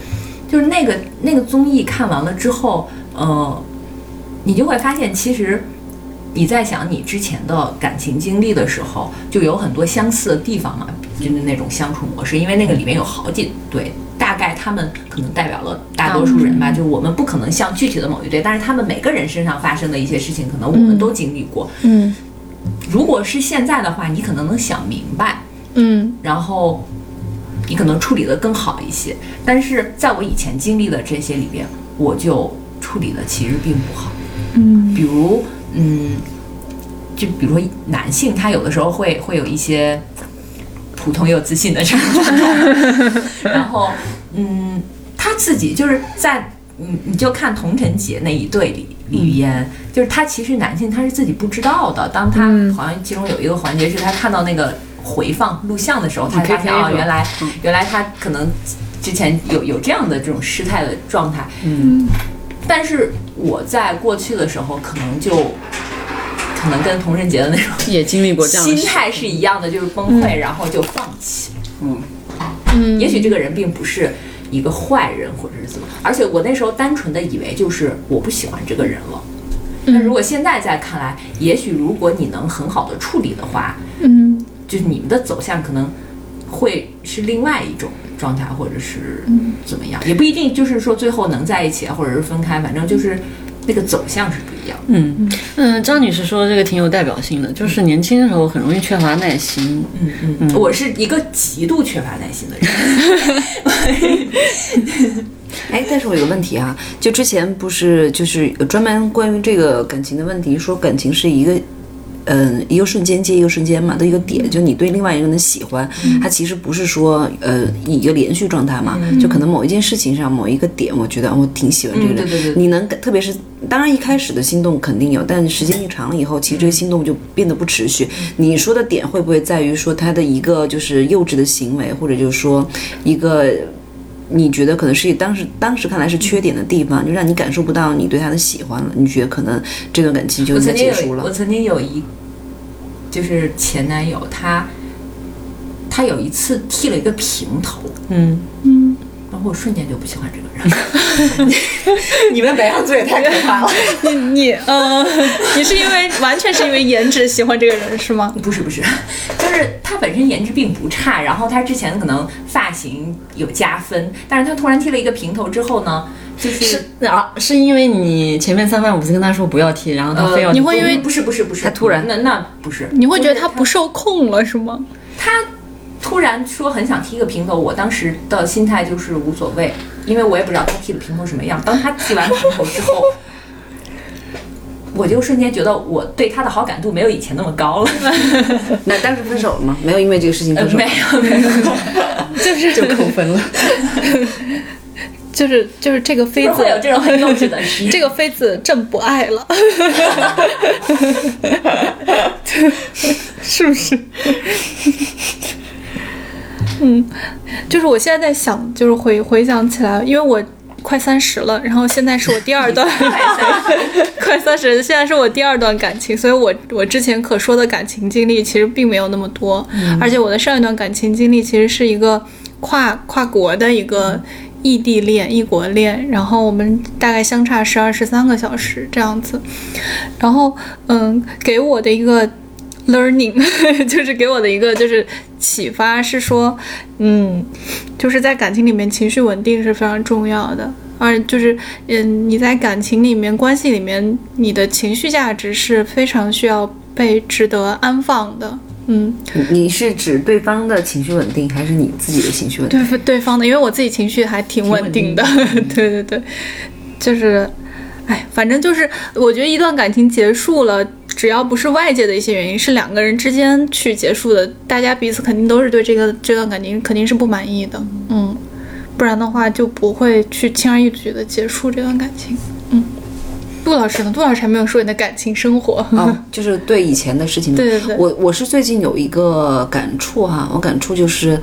就是那个那个综艺看完了之后，呃，你就会发现，其实你在想你之前的感情经历的时候，就有很多相似的地方嘛，就是那种相处模式，因为那个里面有好几对。大概他们可能代表了大多数人吧，就我们不可能像具体的某一对，但是他们每个人身上发生的一些事情，可能我们都经历过。嗯如果是现在的话，你可能能想明白，嗯然后你可能处理的更好一些。但是在我以前经历的这些里边，我就处理的其实并不好。嗯比如，嗯，就比如说男性，他有的时候会会有一些普通又自信的这种状态，[LAUGHS] 然后，嗯，他自己就是在。你你就看童晨杰那一对里里边，就是他其实男性他是自己不知道的。当他嗯好像其中有一个环节是他看到那个回放录像的时候，他发现啊，原来原来他可能之前有有这样的这种失态的状态。嗯但是我在过去的时候，可能就可能跟童晨杰的那种也经历过这样的。心态是一样的，就是崩溃，然后就放弃。嗯，嗯，也许这个人并不是一个坏人，或者是怎么，而且我那时候单纯的以为就是我不喜欢这个人了。那如果现在再看来，也许如果你能很好的处理的话，嗯就是你们的走向可能会是另外一种状态，或者是怎么样，也不一定就是说最后能在一起，或者是分开，反正就是那个走向是不一样。嗯嗯，张女士说这个挺有代表性的，就是年轻的时候很容易缺乏耐心。嗯嗯，嗯我是一个极度缺乏耐心的人。[LAUGHS] 哎，但是我有个问题啊，就之前不是就是有专门关于这个感情的问题，说感情是一个。嗯，一个瞬间接一个瞬间嘛的一个点，就你对另外一个人的喜欢，它其实不是说呃一个连续状态嘛，就可能某一件事情上某一个点，我觉得我挺喜欢这个人，你能特别是当然一开始的心动肯定有，但时间一长了以后，其实这个心动就变得不持续。你说的点会不会在于说他的一个就是幼稚的行为，或者就是说一个你觉得可能是当时当时看来是缺点的地方，就让你感受不到你对他的喜欢了，你觉得可能这段感情就应该我曾经有，我结束了。我曾经有一就是前男友，他他有一次剃了一个平头，嗯。嗯，然后我瞬间就不喜欢这个人。[LAUGHS] 你们白羊座也太可怕了。[LAUGHS] 你你呃，你是因为完全是因为颜值喜欢这个人是吗？不是不是，就是他本身颜值并不差，然后他之前可能发型有加分，但是他突然剃了一个平头之后呢，就是是啊，是因为你前面三番五次跟他说不要剃，然后他非要你会因为不是不是不是，他突然那那不是，你会觉得他不受控了是吗？他突然说很想踢个平头，我当时的心态就是无所谓，因为我也不知道他踢的平头什么样。当他踢完平头之后，[LAUGHS] 我就瞬间觉得我对他的好感度没有以前那么高了。[LAUGHS] 那当时分手了吗？没有因为这个事情分手。没有没有，[LAUGHS] 就是就扣分了。就是就是这个妃子会有这种很幼稚的事。这个妃子朕不爱了，是不是？嗯，就是我现在在想，就是回回想起来，因为我快三十了，然后现在是我第二段，[LAUGHS] 快三十，现在是我第二段感情，所以我我之前可说的感情经历其实并没有那么多，而且我的上一段感情经历其实是一个跨跨国的一个异地恋、异国恋，然后我们大概相差十二、十三个小时这样子，然后嗯，给我的一个 learning [LAUGHS] 就是给我的一个就是启发是说，嗯，就是在感情里面情绪稳定是非常重要的。而就是，嗯，你在感情里面、关系里面，你的情绪价值是非常需要被值得安放的。嗯，你你是指对方的情绪稳定，还是你自己的情绪稳定？对对方的，因为我自己情绪还挺稳定的，对对对，就是，哎，反正就是，我觉得一段感情结束了，只要不是外界的一些原因，是两个人之间去结束的，大家彼此肯定都是对这个这段感情肯定是不满意的，嗯，不然的话就不会去轻而易举的结束这段感情，嗯。杜老师呢？杜老师还没有说你的感情生活。哦，就是对以前的事情。对对对我我是最近有一个感触哈，我感触就是，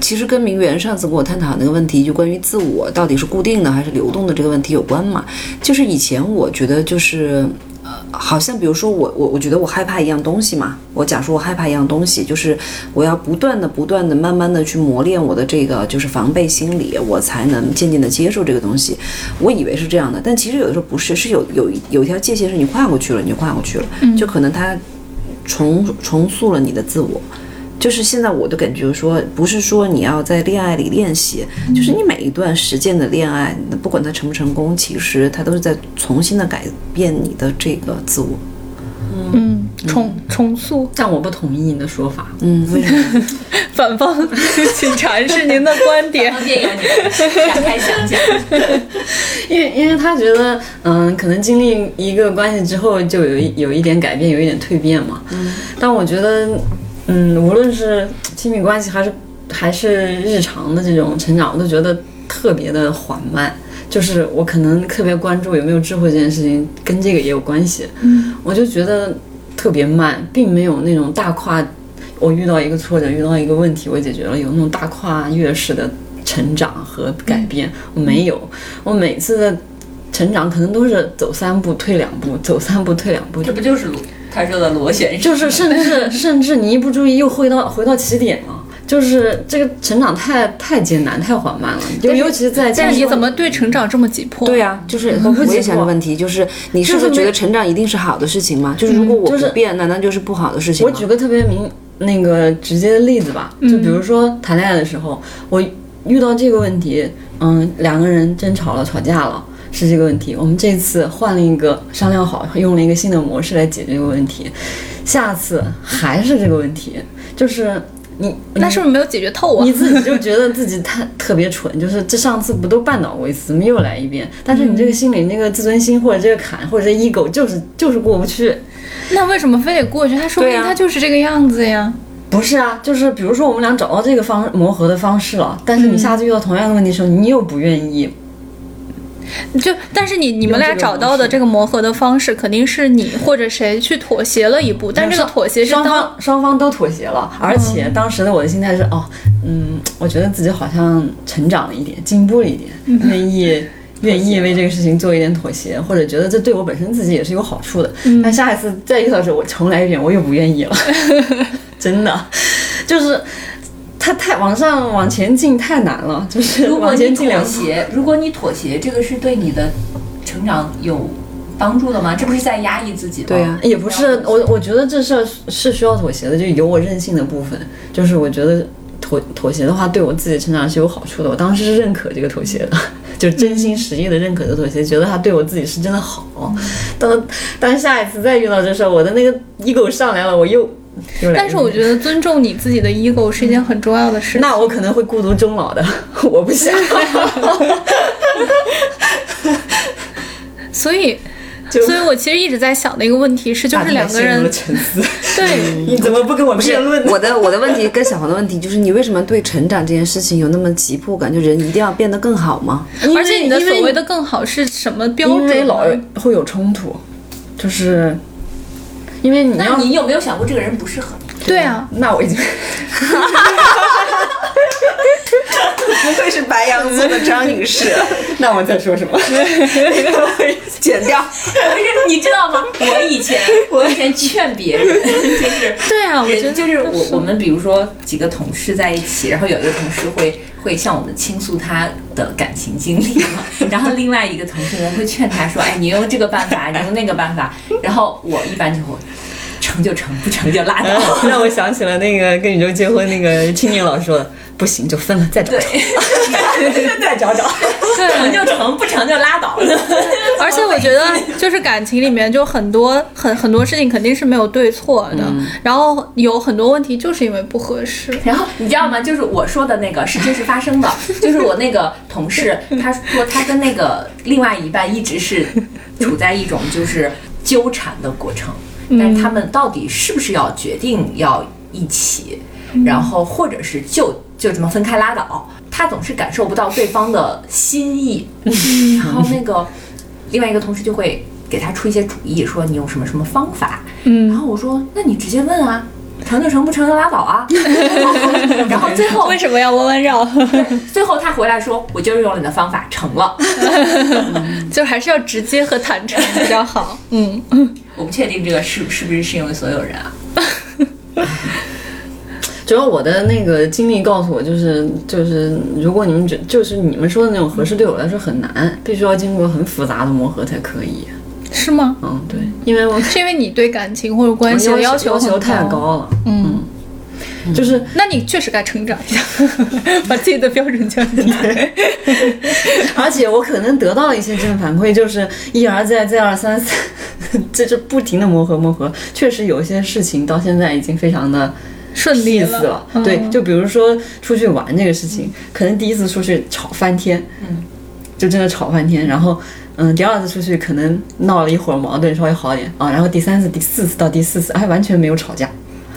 其实跟明媛上次跟我探讨那个问题，就关于自我到底是固定的还是流动的这个问题有关嘛。就是以前我觉得就是。呃，好像比如说我我我觉得我害怕一样东西嘛，我假说我害怕一样东西，就是我要不断的不断的慢慢的去磨练我的这个就是防备心理，我才能渐渐的接受这个东西。我以为是这样的，但其实有的时候不是，是有有有一条界限是你跨过去了，你就跨过去了，就可能它重重塑了你的自我。就是现在我的感觉说，不是说你要在恋爱里练习，就是你每一段实践的恋爱，不管它成不成功，其实它都是在重新的改变你的这个自我。嗯，重重塑。但我不同意你的说法。嗯，为什么？[LAUGHS] 反方，请阐释您的观点。展开讲讲。[LAUGHS] 因为因为他觉得，嗯，可能经历一个关系之后，就有一有一点改变，有一点蜕变嘛。嗯。但我觉得，嗯，无论是亲密关系还是还是日常的这种成长，我都觉得特别的缓慢。就是我可能特别关注有没有智慧这件事情，跟这个也有关系。嗯。我就觉得特别慢，并没有那种大跨。我遇到一个挫折，遇到一个问题，我解决了，有那种大跨越式的成长和改变，我没有。我每次的成长可能都是走三步退两步，走三步退两步，这不就是螺他说的螺旋式？就是甚至甚至你一不注意又回到回到起点了。就是这个成长太太艰难，太缓慢了，就尤其是在但是你怎么对成长这么急迫？对啊，就是我也想个问题，就是你是不是觉得成长一定是好的事情吗？就是如果我不变，难道就是不好的事情我举个特别明那个直接的例子吧，就比如说谈恋爱的时候，我遇到这个问题，嗯，两个人争吵了，吵架了。是这个问题，我们这次换了一个商量好，用了一个新的模式来解决这个问题，下次还是这个问题，就是你那是不是没有解决透啊？你自己就觉得自己太特别蠢，就是这上次不都绊倒过一次，怎么又来一遍？但是你这个心里那个自尊心或者这个坎或者这 ego 就是就是过不去，那为什么非得过去？他说不定他就是这个样子呀。不是啊，就是比如说我们俩找到这个方磨合的方式了，但是你下次遇到同样的问题的时候，你又不愿意。就但是你你们俩找到的这个磨合的方式，肯定是你或者谁去妥协了一步，但这个妥协是双方双方都妥协了，而且当时的我的心态是哦，嗯，我觉得自己好像成长了一点，进步了一点，愿意 [LAUGHS] 愿意为这个事情做一点妥协，或者觉得这对我本身自己也是有好处的。但下一次再遇到时候，我重来一遍，我又不愿意了，[LAUGHS] 真的。就是它太往上往前进太难了，就是往如果进两步。协，如果你妥协，这个是对你的成长有帮助的吗？这不是在压抑自己吗？对呀也不是我，我觉得这事儿是需要妥协的，就有我任性的部分。就是我觉得妥妥协的话，对我自己成长是有好处的。我当时是认可这个妥协的，[LAUGHS] 就真心实意的认可这个妥协，觉得他对我自己是真的好。当当下一次再遇到这事儿，我的那个 ego 上来了，我又。但是我觉得尊重你自己的 ego [LAUGHS] 是一件很重要的事情。那我可能会孤独终老的，我不想。[LAUGHS] 所以，所以我其实一直在想的一个问题是，就是两个人。[LAUGHS] 对。你怎么不跟我辩论？我的我的问题跟小黄的问题就是，你为什么对成长这件事情有那么急迫感？就人一定要变得更好吗？而且你的所谓的更好是什么标准呢？因为老会有冲突，就是因为你要那你有没有想过这个人不适合你？对啊，那我已经 [LAUGHS] [LAUGHS] 不愧是白羊座的张女士，那我在说什么？[LAUGHS] 剪掉。不是，你知道吗？我以前 [LAUGHS] 我以前劝别人，就是对啊，我觉得就是我我们比如说几个同事在一起，然后有一个同事会会向我们倾诉他的感情经历嘛，然后另外一个同事呢会劝他说，哎，你用这个办法，你用那个办法，然后我一般就会成就成，不成就拉倒。让我想起了那个跟宇宙结婚那个青年老师说的，不行就分了，再找找，[LAUGHS] 再找找。成 [LAUGHS] 就成，不成就拉倒。而且我觉得，就是感情里面就很多很很多事情肯定是没有对错的，然后有很多问题就是因为不合适。然后你知道吗？就是我说的那个是真实发生的，就是我那个同事，他说他跟那个另外一半一直是处在一种就是纠缠的过程，但是他们到底是不是要决定要一起，然后或者是就就这么分开拉倒，他总是感受不到对方的心意，[LAUGHS] 然后那个另外一个同事就会给他出一些主意，说你用什么什么方法，然后我说那你直接问啊。成就成，不成就拉倒啊。[LAUGHS] 然后最后为什么要弯弯绕？最后他回来说，我就是用了你的方法，成了。[LAUGHS] 就还是要直接和坦诚比较好。嗯，我不确定这个是是不是适用于所有人啊。主要我的那个经历告诉我，就是就是，如果你们觉就是你们说的那种合适，对我来说很难，必须要经过很复杂的磨合才可以。是吗？嗯，对，因为我 [LAUGHS] 是因为你对感情或者关系的要求要求太高了，嗯，就是那你确实该成长一下，[LAUGHS] 把自己的标准降低。[LAUGHS] 而且我可能得到了一些正反馈，就是一而再，再而三四，这是不停的磨合磨合。确实有些事情到现在已经非常的顺利 peace 了。嗯对，就比如说出去玩这个事情，可能第一次出去吵翻天，嗯，就真的吵翻天，然后。嗯，第二次出去可能闹了一会儿矛盾，稍微好一点啊，然后第三次、第四次到第四次，哎完全没有吵架，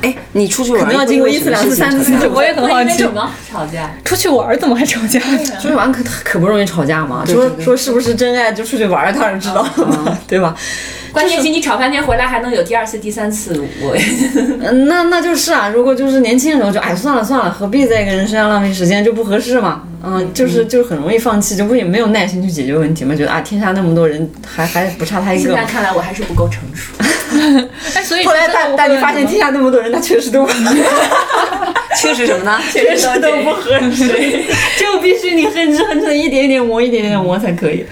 哎，你出去玩可能要经过一次、两次、三次，我也很好奇为什么吵架？出去玩儿怎么还吵架呢？出去玩可可不容易吵架嘛。说说是不是真爱就出去玩儿，当然知道了嘛，[LAUGHS] 对吧？关键是你吵半天回来还能有第二次、第三次，我嗯，那那就是啊，如果就是年轻的时候就哎算了算了，何必在一个人身上浪费时间，就不合适嘛。嗯，就是就是很容易放弃，就不也没有耐心去解决问题嘛，觉得啊天下那么多人，还还不差他一个。现在看来我还是不够成熟。[LAUGHS] 哎，所以后来现在我大大家会发现天下那么多人，他确实都确实什么呢？确实都不合适，[LAUGHS] [LAUGHS] 就必须你哼哧哼哧的一点一点磨，一点点磨才可以。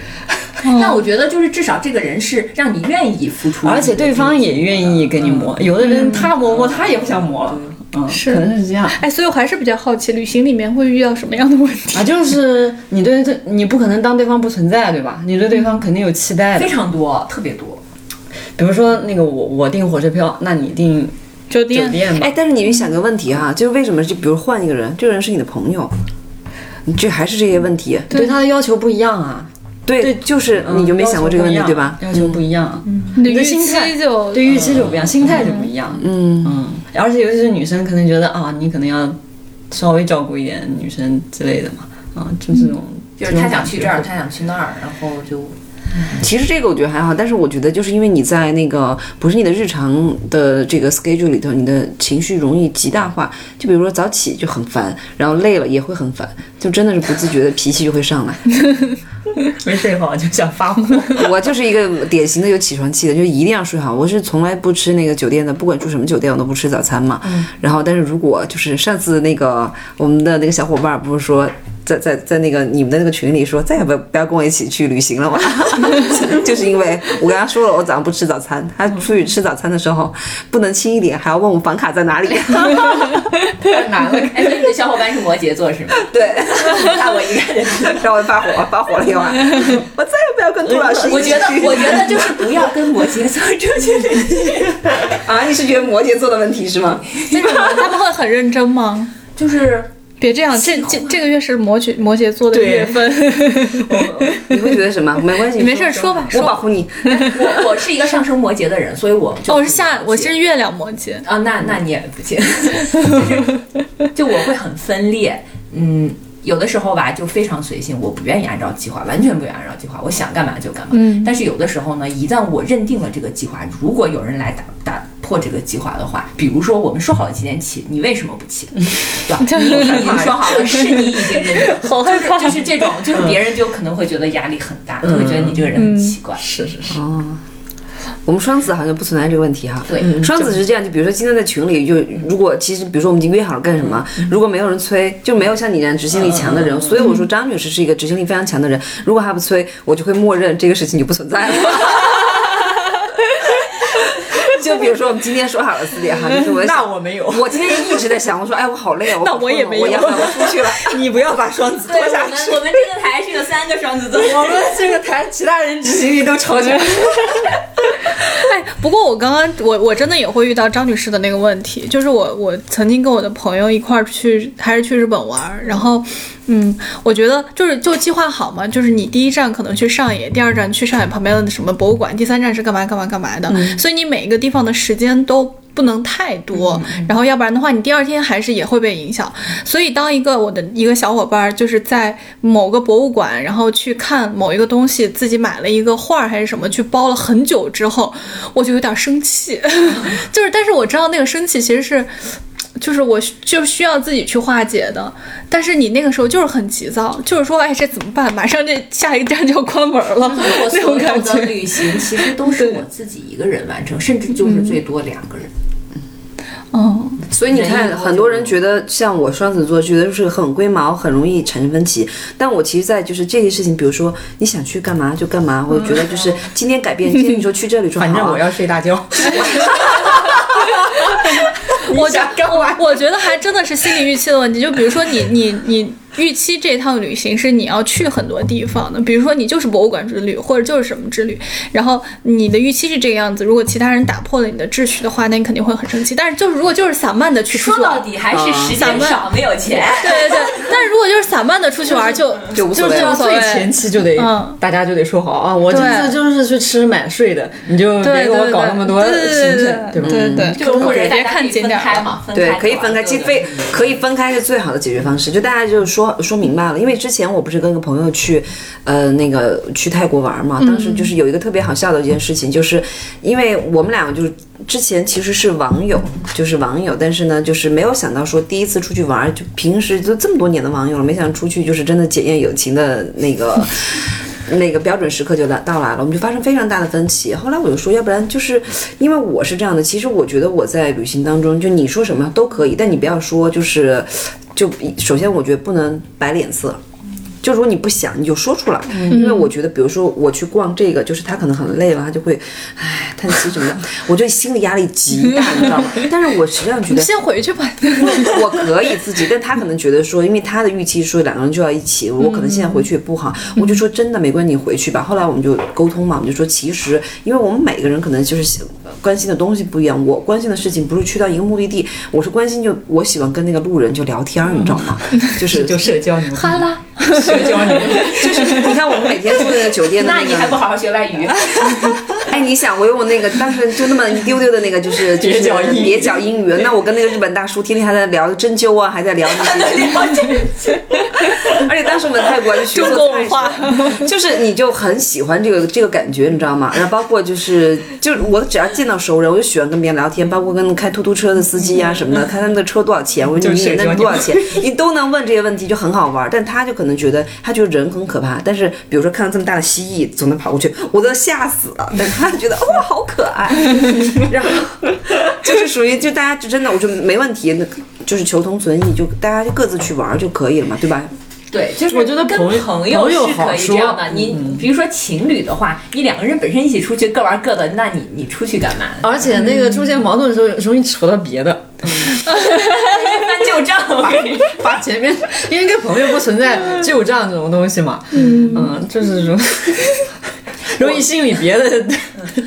那我觉得就是至少这个人是让你愿意付出，而且对方也愿意跟你磨，有的人他磨磨他也不想磨了，嗯，是可能是这样。哎，所以我还是比较好奇，旅行里面会遇到什么样的问题？啊，就是你对这，你不可能当对方不存在，对吧？你对对方肯定有期待的非。常多，特别多。比如说那个我我订火车票，那你订酒酒店，店吧。哎，但是你想个问题哈，就是为什么就比如换一个人，这个人是你的朋友，你这还是这些问题。对他的要求不一样啊，对，对就是你就没想过这个问题，要求不一样对吧？要求不一样，你的预你的心态期就对预期就不一样，心态就不一样。嗯，嗯，而且尤其是女生，可能觉得啊，你可能要稍微照顾一点女生之类的嘛，啊，就这种，就是他想去这儿，他想去那儿，然后就其实这个我觉得还好，但是我觉得就是因为你在那个不是你的日常的这个 schedule 里头，你的情绪容易极大化。就比如说早起就很烦，然后累了也会很烦，就真的是不自觉的脾气就会上来。[LAUGHS] 没睡好就想发火。[LAUGHS] 我就是一个典型的有起床气的，就一定要睡好。我是从来不吃那个酒店的，不管住什么酒店我都不吃早餐嘛。然后，但是如果就是上次那个我们的那个小伙伴不是说。在在在那个你们的那个群里说再也不不要跟我一起去旅行了嘛？[LAUGHS] [LAUGHS] 就是因为我跟他说了我早上不吃早餐，他出去吃早餐的时候不能轻一点，还要问我房卡在哪里。[LAUGHS] 太难了，哎，你的小伙伴是摩羯座是吗？对，那我应该让我发火，发火了一晚，我再也不要跟杜老师一起我觉得，我觉得就是不要跟摩羯座出去旅行。啊，你是觉得摩羯座的问题是吗？他们会很认真吗？就是别这样，这这这个月是摩羯摩羯座的月份。[LAUGHS] 你会觉得什么？[LAUGHS] 没关系，没事说吧我保护你。我我是一个上升摩羯的人，所以我就哦，我是下我是月亮摩羯。啊，那那你也不行，就 [LAUGHS] 是就我会很分裂，嗯。有的时候吧，就非常随性，我不愿意按照计划，完全不愿意按照计划，我想干嘛就干嘛。嗯但是有的时候呢，一旦我认定了这个计划，如果有人来打打破这个计划的话，比如说我们说好了几点起，你为什么不起？对吧？[LAUGHS] 你已经说好了，是你已经认定，好害怕就是就是这种，就是别人就可能会觉得压力很大，就会觉得你这个人很奇怪。是是是，我们双子好像不存在这个问题哈。对双子是这样，就比如说今天在群里，就如果其实比如说我们已经约好了干什么，如果没有人催，就没有像你这样执行力强的人，所以我说张女士是一个执行力非常强的人。如果她不催，我就会默认这个事情就不存在了。[LAUGHS] 就比如说我们今天说好了四点哈，就是我那我没有我今天一直在想，我说哎我好累啊，我那我也没有我要我出去了。[LAUGHS] 你不要把双子拖下去。们我们这个台是有三个双子座，[LAUGHS] 我们这个台其他人执行力都超强。[LAUGHS] 哎，不过我刚刚我我真的也会遇到张女士的那个问题，就是我我曾经跟我的朋友一块儿去，还是去日本玩儿，然后，嗯，我觉得就是就计划好嘛，就是你第一站可能去上野，第二站去上海旁边的什么博物馆，第三站是干嘛干嘛干嘛的，所以你每一个地方的时间都。不能太多，然后要不然的话，你第二天还是也会被影响。所以，当一个我的一个小伙伴儿就是在某个博物馆，然后去看某一个东西，自己买了一个画儿还是什么，去包了很久之后，我就有点生气。[LAUGHS] 就是，但是我知道那个生气其实是。就是我需就需要自己去化解的，但是你那个时候就是很急躁，就是说，哎，这怎么办？马上这下一站就要关门了，我那所有种感觉。的旅行其实都是我自己一个人完成，甚至就是最多两个人。嗯，所以你看，很多人觉得像我双子座，觉得就是很龟毛，很容易产生分歧。但我其实，在就是这些事情，比如说你想去干嘛就干嘛，我觉得就是今天改变，今天你说去这里说好啊，[LAUGHS] 反正我要睡大觉。[LAUGHS] 我想干嘛我我觉得还真的是心理预期的问题。就比如说你你你预期这趟旅行是你要去很多地方的，比如说你就是博物馆之旅，或者就是什么之旅，然后你的预期是这个样子。如果其他人打破了你的秩序的话，那你肯定会很生气。但是就是如果就是散漫的去出说去玩，到底还是时间少，没有钱。对对对。但是如果就是散漫的出去玩，就 [LAUGHS] 就无所谓最。前期就得嗯大家就得说好啊，我这次就是去吃买睡的，你就别给我对对对搞那么多对对行对程，对吧？对对，就或者别看景点嘛，分对开，可以分开，其实非可以分开是最好的解决方式。就大家就是说说说明白了，因为之前我不是跟个朋友去，呃，那个去泰国玩嘛，当时就是有一个特别好笑的一件事情，就是因为我们两个就是之前其实是网友，就是网友，但是呢，就是没有想到说第一次出去玩，就平时就这么多年的网友了，没想到出去就是真的检验友情的那个。那个标准时刻就来到来了，我们就发生非常大的分歧。后来我就说，要不然就是因为我是这样的，其实我觉得我在旅行当中，就你说什么都可以，但你不要说就是，就首先我觉得不能摆脸色。就如果你不想，你就说出来，因为我觉得，比如说我去逛这个，就是他可能很累了，他就会，唉，叹息什么的，我就心理压力极大，你知道吗？但是我实际上觉得，先回去吧。我我可以自己，但他可能觉得说，因为他的预期说两个人就要一起，我可能现在回去也不好，我就说真的没关系，你回去吧。后来我们就沟通嘛，我们就说其实，因为我们每个人可能就是关心的东西不一样，我关心的事情不是去到一个目的地，我是关心就我喜欢跟那个路人就聊天儿，你知道吗？就是 [LAUGHS] 就社交牛，哈啦，社交牛，就是你看我们每天住的那个酒店的那那你还不。好好学外语？[LAUGHS] 哎，你想，我用那个当时就那么一丢丢的那个，就是 [LAUGHS] 就是蹩脚英语。那我跟那个日本大叔天天还在聊针灸啊，还在聊那些。[LAUGHS] 而且当时我们泰国就学中国文化就是你就很喜欢这个这个感觉，你知道吗？然后包括就是就我只要见到熟人，我就喜欢跟别人聊天，包括跟开突突车的司机啊什么的，看他们的车多少钱，我说你就是那多少钱，你都能问这些问题，就很好玩。但他就可能觉得他觉得人很可怕，但是比如说看到这么大的蜥蜴总能跑过去，我都吓死了，但他就觉得哇好可爱，然后就是属于就大家就真的我觉得没问题，那就是求同存异，就大家就各自去玩就可以了嘛，对吧？对，就是我觉得跟朋友朋友朋友是可以这样的。你比如说情侣的话，你两个人本身一起出去各玩各的，那你你出去干嘛？而且那个出现矛盾的时候，容易扯到别的，[LAUGHS] 翻旧账，我跟你说把前面，因为跟朋友不存在旧账这种东西嘛，嗯，就是容 [LAUGHS] 容易心里别的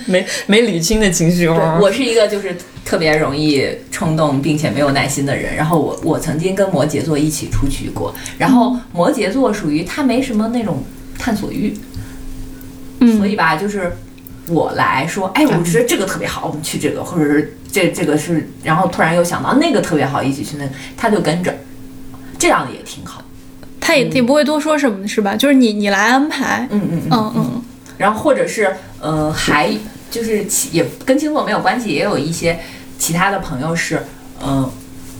没没理清的情绪哦。我是一个就是特别容易冲动并且没有耐心的人。然后我我曾经跟摩羯座一起出去过，然后摩羯座属于他没什么那种探索欲，嗯所以吧，就是我来说，哎，我觉得这个特别好，我们去这个，或者是这这个是，然后突然又想到那个特别好，一起去那个，他就跟着，这样也挺好。他也也不会多说什么，是吧？就是你你来安排，嗯嗯嗯。嗯嗯然后或者是呃，还就是其也跟星座没有关系，也有一些其他的朋友是，嗯、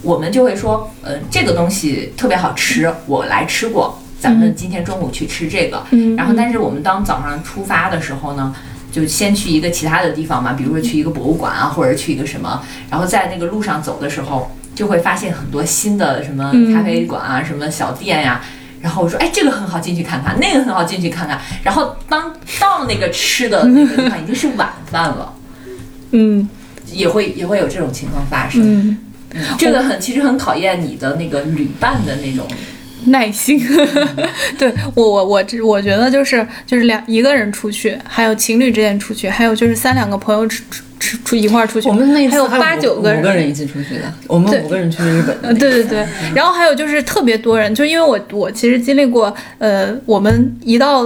我们就会说，呃，这个东西特别好吃，我来吃过，咱们今天中午去吃这个。嗯。然后，但是我们当早上出发的时候呢，就先去一个其他的地方嘛，比如说去一个博物馆啊，或者去一个什么，然后在那个路上走的时候，就会发现很多新的什么嗯。咖啡馆啊，什么小店呀、然后我说，哎，这个很好，进去看看；那个很好，进去看看。然后当到那个吃的那个地方，已经是晚饭了，[LAUGHS] 嗯也会也会有这种情况发生。嗯，这个很其实很考验你的那个旅伴的那种。耐心。[LAUGHS] 对我我我这我觉得就是就是两一个人出去，还有情侣之间出去，还有就是三两个朋友出出出出一块儿出去，我们那一次还有八九个五个人一起出去的，我们五个人去日本。对对对，然后还有就是特别多人，就因为我我其实经历过，呃，我们一到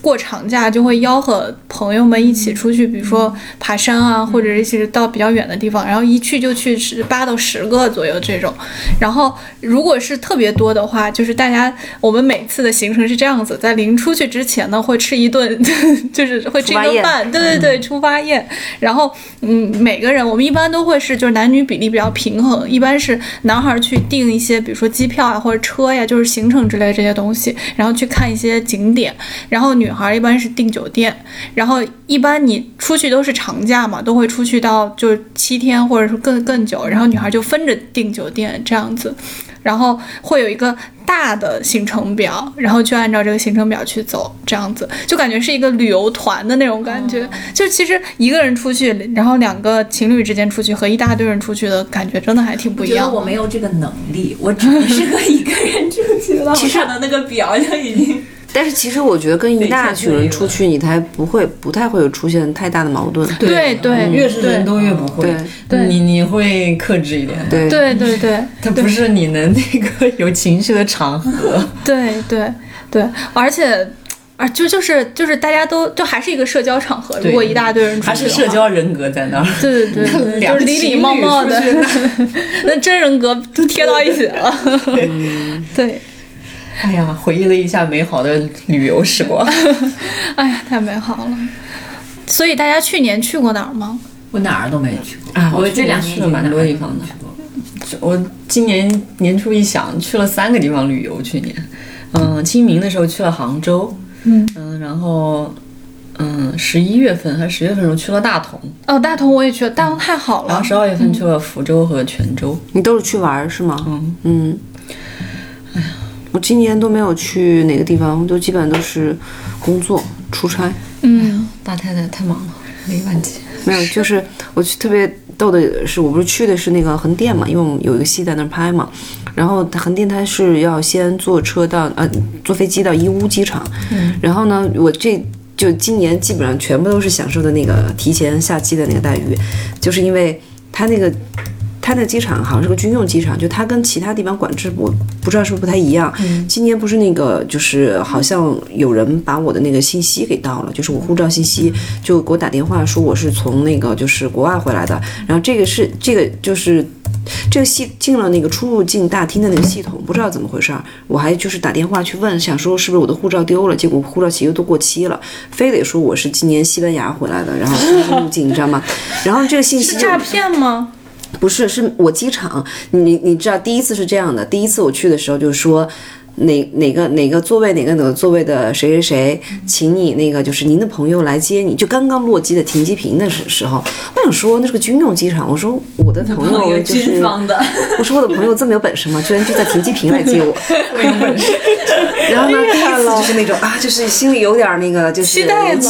过长假就会吆喝朋友们一起出去，比如说爬山啊，或者一起到比较远的地方，然后一去就去十八到十个左右这种。然后如果是特别多的话，就是大家我们每次的行程是这样子，在临出去之前呢，会吃一顿，[LAUGHS] 就是会吃一顿饭，对对对，出发宴。然后嗯，每个人我们一般都会是就是男女比例比较平衡，一般是男孩儿去订一些，比如说机票啊或者车呀，就是行程之类这些东西，然后去看一些景点。然后女孩儿一般是订酒店，然后一般你出去都是长假嘛，都会出去到就是七天或者是更更久，然后女孩就分着订酒店这样子，然后会有一个大的行程表，然后就按照这个行程表去走，这样子就感觉是一个旅游团的那种感觉。就其实一个人出去，然后两个情侣之间出去和一大堆人出去的感觉真的还挺不我觉得一样的。我没有这个能力，我只能适合一个人出去了。[LAUGHS] 其实我看到那个表就已经。但是其实我觉得跟一大群人出去，你才不会不太会有出现太大的矛盾。对对，越是人多越不会。对对你你会克制一点。对对对对它不是你能那个有情绪的场合。[LAUGHS] 对对对，而且。啊，就就是就是大家都就还是一个社交场合，如果一大堆人出去还是社交人格在那儿。对对对 [LAUGHS] 就是礼礼貌貌的 [LAUGHS] 那真人格都贴到一起了。对，哎呀，回忆了一下美好的旅游时光。[LAUGHS] 哎呀，太美好了。所以大家去年去过哪儿吗？我哪儿都没去过啊我我去年这两年去了蛮多地方的。我今年年初一想，去了三个地方旅游。去年，嗯，清明的时候去了杭州，嗯然后，嗯，十一月份还是十月份的时候去了大同，哦，大同我也去了，大同太好了然后。十二月份去了福州和泉州。你都是去玩儿是吗？嗯嗯。我今年都没有去哪个地方，都基本上都是工作出差。嗯大太太太忙了，没忘记。没有，就是我去特别逗的是，我不是去的是那个横店嘛，因为我们有一个戏在那儿拍嘛。然后它横店它是要先坐车到呃坐飞机到义乌机场，然后呢，我这就今年基本上全部都是享受的那个提前下机的那个待遇，就是因为它那个。它那机场好像是个军用机场，就它跟其他地方管制，我不知道是不是不太一样。今年不是那个，就是好像有人把我的那个信息给盗了，就是我护照信息，就给我打电话说我是从那个就是国外回来的，然后这个是这个就是这个系进了那个出入境大厅的那个系统，不知道怎么回事儿，我还就是打电话去问，想说是不是我的护照丢了，结果护照其实都过期了，非得说我是今年西班牙回来的，然后入境，你知道吗？然后这个信息是诈骗吗？不是，是我机场，你你知道第一次是这样的，第一次我去的时候就说。哪哪个哪个座位哪个哪个座位的谁谁谁，请你那个就是您的朋友来接你，就刚刚落机的停机坪的时时候，我想说那是个军用机场，我说我的朋友就是军方的，我说我的朋友这么有本事吗？居然就在停机坪来接我，[LAUGHS] 有本事。然后呢，第一次就是那种啊，就是心里有点那个就是期待的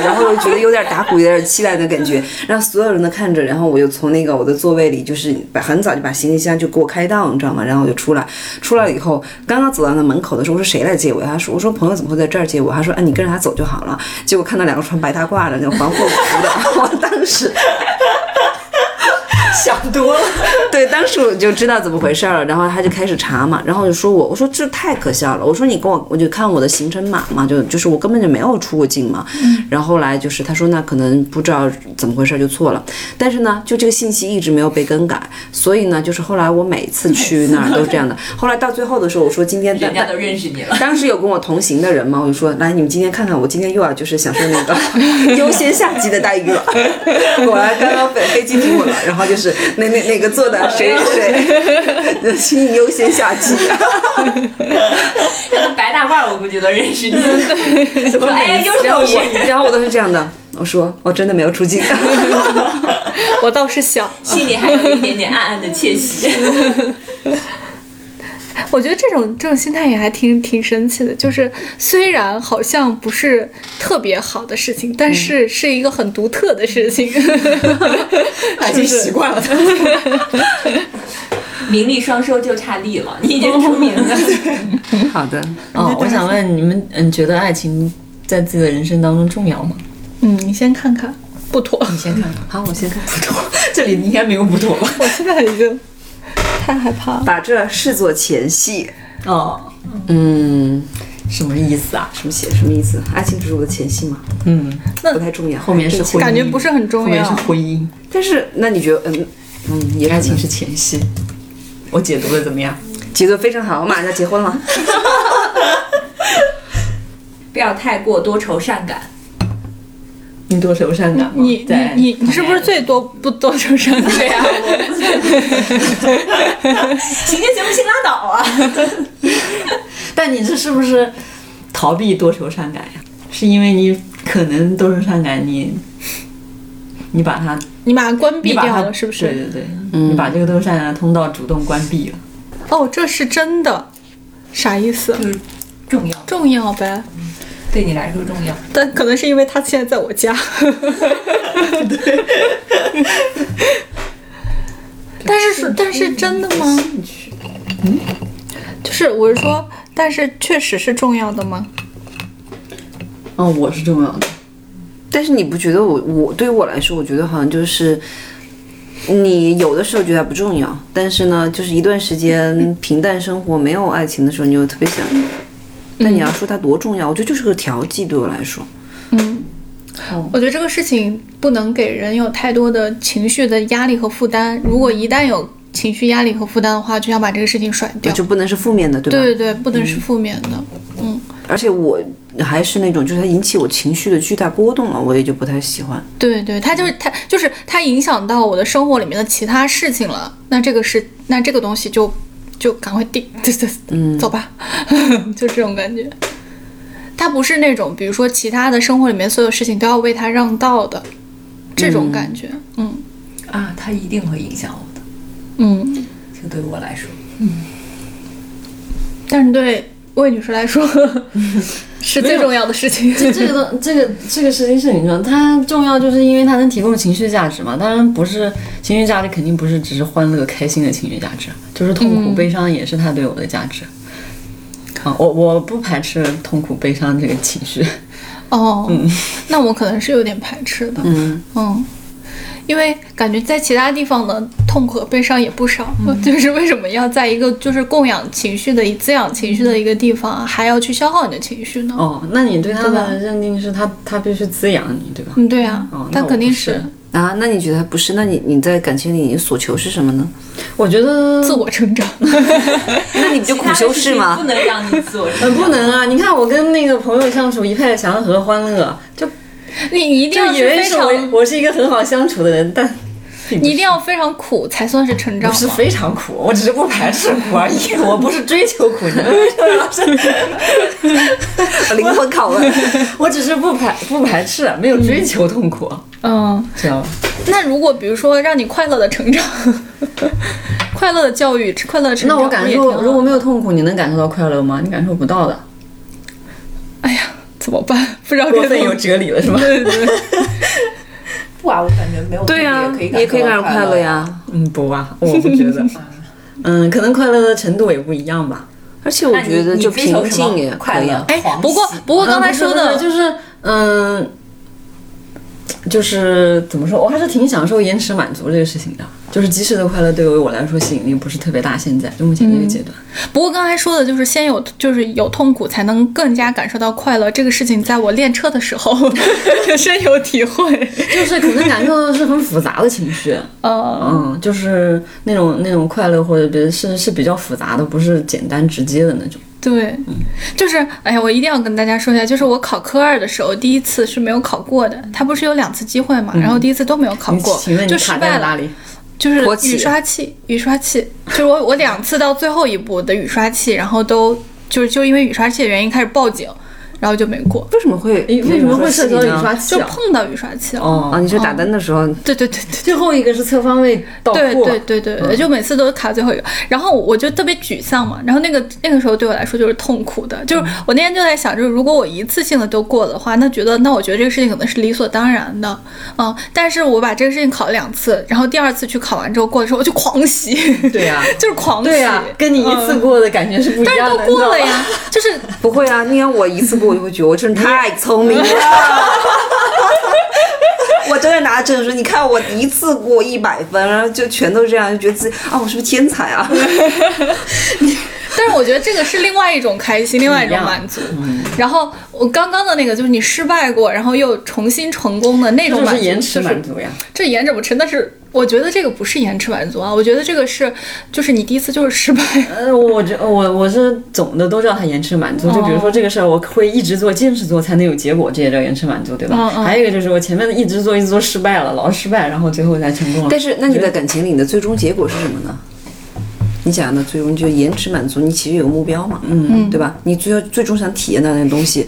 然后又觉得有点打鼓，有点期待的感觉，让所有人都看着，然后我就从那个我的座位里，就是把很早就把行李箱就给我开档，你知道吗？然后我就出来，出来了以后，刚刚走到那门口的时候，我说谁来接我？他说我说朋友怎么会在这儿接我？他说哎，你跟着他走就好了。结果看到两个穿白大褂的那种黄鹤服的，[LAUGHS] 我当时。[LAUGHS] 想多了。[LAUGHS] 对，当时我就知道怎么回事儿了，然后他就开始查嘛，然后就说我，我说这太可笑了，我说你跟我，我就看我的行程码嘛，就就是我根本就没有出过境嘛，然后后来就是他说那可能不知道怎么回事就错了，但是呢，就这个信息一直没有被更改，所以呢，就是后来我每次去那儿都是这样的，后来到最后的时候，我说今天人家都认识你了。当时有跟我同行的人嘛，我就说来，你们今天看看，我今天又要就是享受那个 [LAUGHS] 优先下级的待遇了。果然刚刚飞飞机停稳了，然后就是哪哪哪个做的 [LAUGHS] 谁谁，请你优先下机。那白大褂，我估计都认识你。[LAUGHS] 说哎呀，又是然后我。[LAUGHS] 然后我都是这样的，我说我真的没有出镜。我倒是想，心里还有一点点暗暗的窃喜。我觉得这种这种心态也还挺挺神奇的，就是虽然好像不是特别好的事情，但是是一个很独特的事情。[LAUGHS] 已经习惯了。[LAUGHS] 名利双收就差利了，你已经出名了。[LAUGHS] 好的，哦，我想问你们，嗯，觉得爱情在自己的人生当中重要吗？嗯，你先看看，不妥。你先看看，好，我先看不妥。这里应该没有不妥吧？我现在已经太害怕了。把这视作前戏。哦，嗯，什么意思啊？什么写什么意思？爱情只是我的前戏吗？嗯，那不太重要。后面是婚姻，感觉不是很重要后面是婚姻，但是那你觉得，嗯嗯，也爱情是前戏。我解读的怎么样？解读的非常好，我马上要结婚了。[LAUGHS] [LAUGHS] 不要太过多愁善感。你多愁善感吗？你在你你你是不是最多不多愁善感？对呀、行就行，不行拉倒啊！[LAUGHS] 但你这是不是逃避多愁善感呀？是因为你可能多愁善感，你你把它你把它关闭掉了，是不是？对对对，你把这个多愁善感的通道主动关闭了。哦，这是真的，啥意思？就是重要，重要呗，对你来说重要。但可能是因为他现在在我家。[LAUGHS] 但是是但是真的吗？嗯，就是我是说，但是确实是重要的吗？哦，我是重要的。但是你不觉得我我对于我来说，我觉得好像就是，你有的时候觉得不重要，但是呢，就是一段时间平淡生活没有爱情的时候，你又特别想。但你要说它多重要，我觉得就是个调剂，对我来说。嗯，我觉得这个事情不能给人有太多的情绪的压力和负担。如果一旦有情绪压力和负担的话，就想把这个事情甩掉。就不能是负面的，对吧？对对对，不能是负面的。嗯，而且我还是那种，就是它引起我情绪的巨大波动了，我也就不太喜欢。对对，它就是它就是它影响到我的生活里面的其他事情了。那这个是那这个东西就就赶快定，[LAUGHS] 对对，嗯，走吧，[LAUGHS] 就这种感觉。他不是那种，比如说其他的生活里面所有事情都要为他让道的这种感觉。嗯。啊，他一定会影响我的，嗯，就对我来说，嗯。但是对魏女士来说 [LAUGHS] 是最重要的事情。这这个东这个这个事情是你说它重要，就是因为它能提供情绪价值嘛。当然不是情绪价值，肯定不是只是欢乐开心的情绪价值，就是痛苦、悲伤也是它对我的价值。啊，我我不排斥痛苦、悲伤这个情绪。哦，嗯那我可能是有点排斥的。嗯嗯，因为感觉在其他地方的痛苦和悲伤也不少，[LAUGHS] 就是为什么要在一个就是供养情绪的、滋养情绪的一个地方，还要去消耗你的情绪呢？哦，那你对他的认定是他他必须滋养你，对吧？嗯，对啊，哦，肯定是，啊，那你觉得不是？那你你在感情里你所求是什么呢？我觉得 [LAUGHS] 自我成长。[LAUGHS] 那你不就苦修是吗不？能让你自我成呃长。不能啊！你看我跟那个朋友相处一派祥和欢乐，就你 [LAUGHS] 你一定要以为是非常，我我是一个很好相处的人，但你一定要非常苦才算是成长不是。非常苦，我只是不排斥苦而已，我不是追求苦，你们为什么要是？灵魂拷问。我只是不排不排斥，没有追求痛苦，嗯，知道吧？那如果比如说让你快乐的成长，[LAUGHS] 快乐的教育，快乐的成长，那我感受，如果没有痛苦，你能感受到快乐吗？你感受不到的。哎呀，怎么办？[LAUGHS] 不知道过分有该怎么。哲理了是吗？对对对，[LAUGHS] 不啊，我感觉没有对呀、也可以也可以感受到快乐乐。呀。嗯，不啊，我不觉得。[LAUGHS] 嗯，可能快乐的程度也不一样吧。而且我觉得就平静也快乐。哎，不过不过刚才说的就是嗯，就是怎么说，我还是挺享受延迟满足这个事情的。就是及时的快乐对于我来说吸引力不是特别大，现在就目前这个阶段。不过刚才说的就是先有就是有痛苦，才能更加感受到快乐。这个事情在我练车的时候 [LAUGHS] 深有体会。就是可能感受的是很复杂的情绪，[LAUGHS] 嗯，嗯，就是那种那种快乐或者别是是比较复杂的，不是简单直接的那种。对，就是哎呀，我一定要跟大家说一下，就是我考科二的时候，第一次是没有考过的。他不是有两次机会嘛，然后第一次都没有考过，请问你就失败了。就是雨刷器，雨刷器，就是我我两次到最后一步的雨刷器，然后都就是就因为雨刷器的原因开始报警，然后就没过，为什么会诶为什么会涉及到雨刷器啊？就碰到雨刷器了。哦。啊？你说打灯的时候，对对对对。最后一个是侧方位倒对过，对对对对，就每次都卡最后一个，然后我就特别沮丧嘛，然后那个那个时候对我来说就是痛苦的，就是我那天就在想，就是如果我一次性的都过的话，那觉得那我觉得这个事情可能是理所当然的，嗯，但是我把这个事情考了两次，然后第二次去考完之后过的时候，我就狂喜，对呀。[LAUGHS] 就是狂喜，对呀、跟你一次嗯。过的感觉是不一样的但是，都过了呀，就是不会啊，你看我一次过，我就会觉得我真的太聪明了。[LAUGHS] 我真的拿证书，你看我一次过一百分，然后就全都这样，就觉得自己啊，我是不是天才啊？[LAUGHS] [LAUGHS] 但是我觉得这个是另外一种开心，[LAUGHS] 另外一种满足。嗯然后我刚刚的那个就是你失败过，然后又重新成功的那种满足，就是延迟满足呀。这延迟不迟，但是我觉得这个不是延迟满足啊，我觉得这个是就是你第一次就是失败。呃，我觉我我是总的都叫它延迟满足，就比如说这个事儿，我会一直做、坚持做才能有结果，这也叫延迟满足，对吧？嗯嗯还有一个就是我前面的一直做、一直做失败了，老是失败，然后最后才成功了。但是那你在感情里的最终结果是什么呢？你想的最终就延迟满足，你其实有个目标嘛，嗯，对吧？你最后最终想体验到那东西，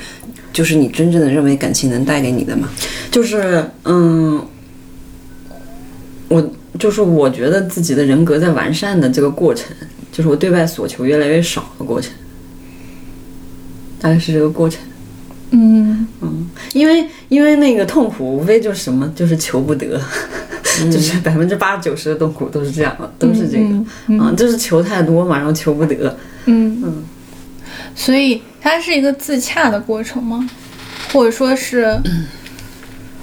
就是你真正的认为感情能带给你的嘛。就是嗯，我就是我觉得自己的人格在完善的这个过程，就是我对外所求越来越少的过程，大概是这个过程。嗯嗯，因为因为那个痛苦无非就是什么，就是求不得，就是百分之八九十的痛苦都是这样的，都是这个，嗯，就是求太多嘛，然后求不得，嗯嗯，所以它是一个自洽的过程吗？或者说是，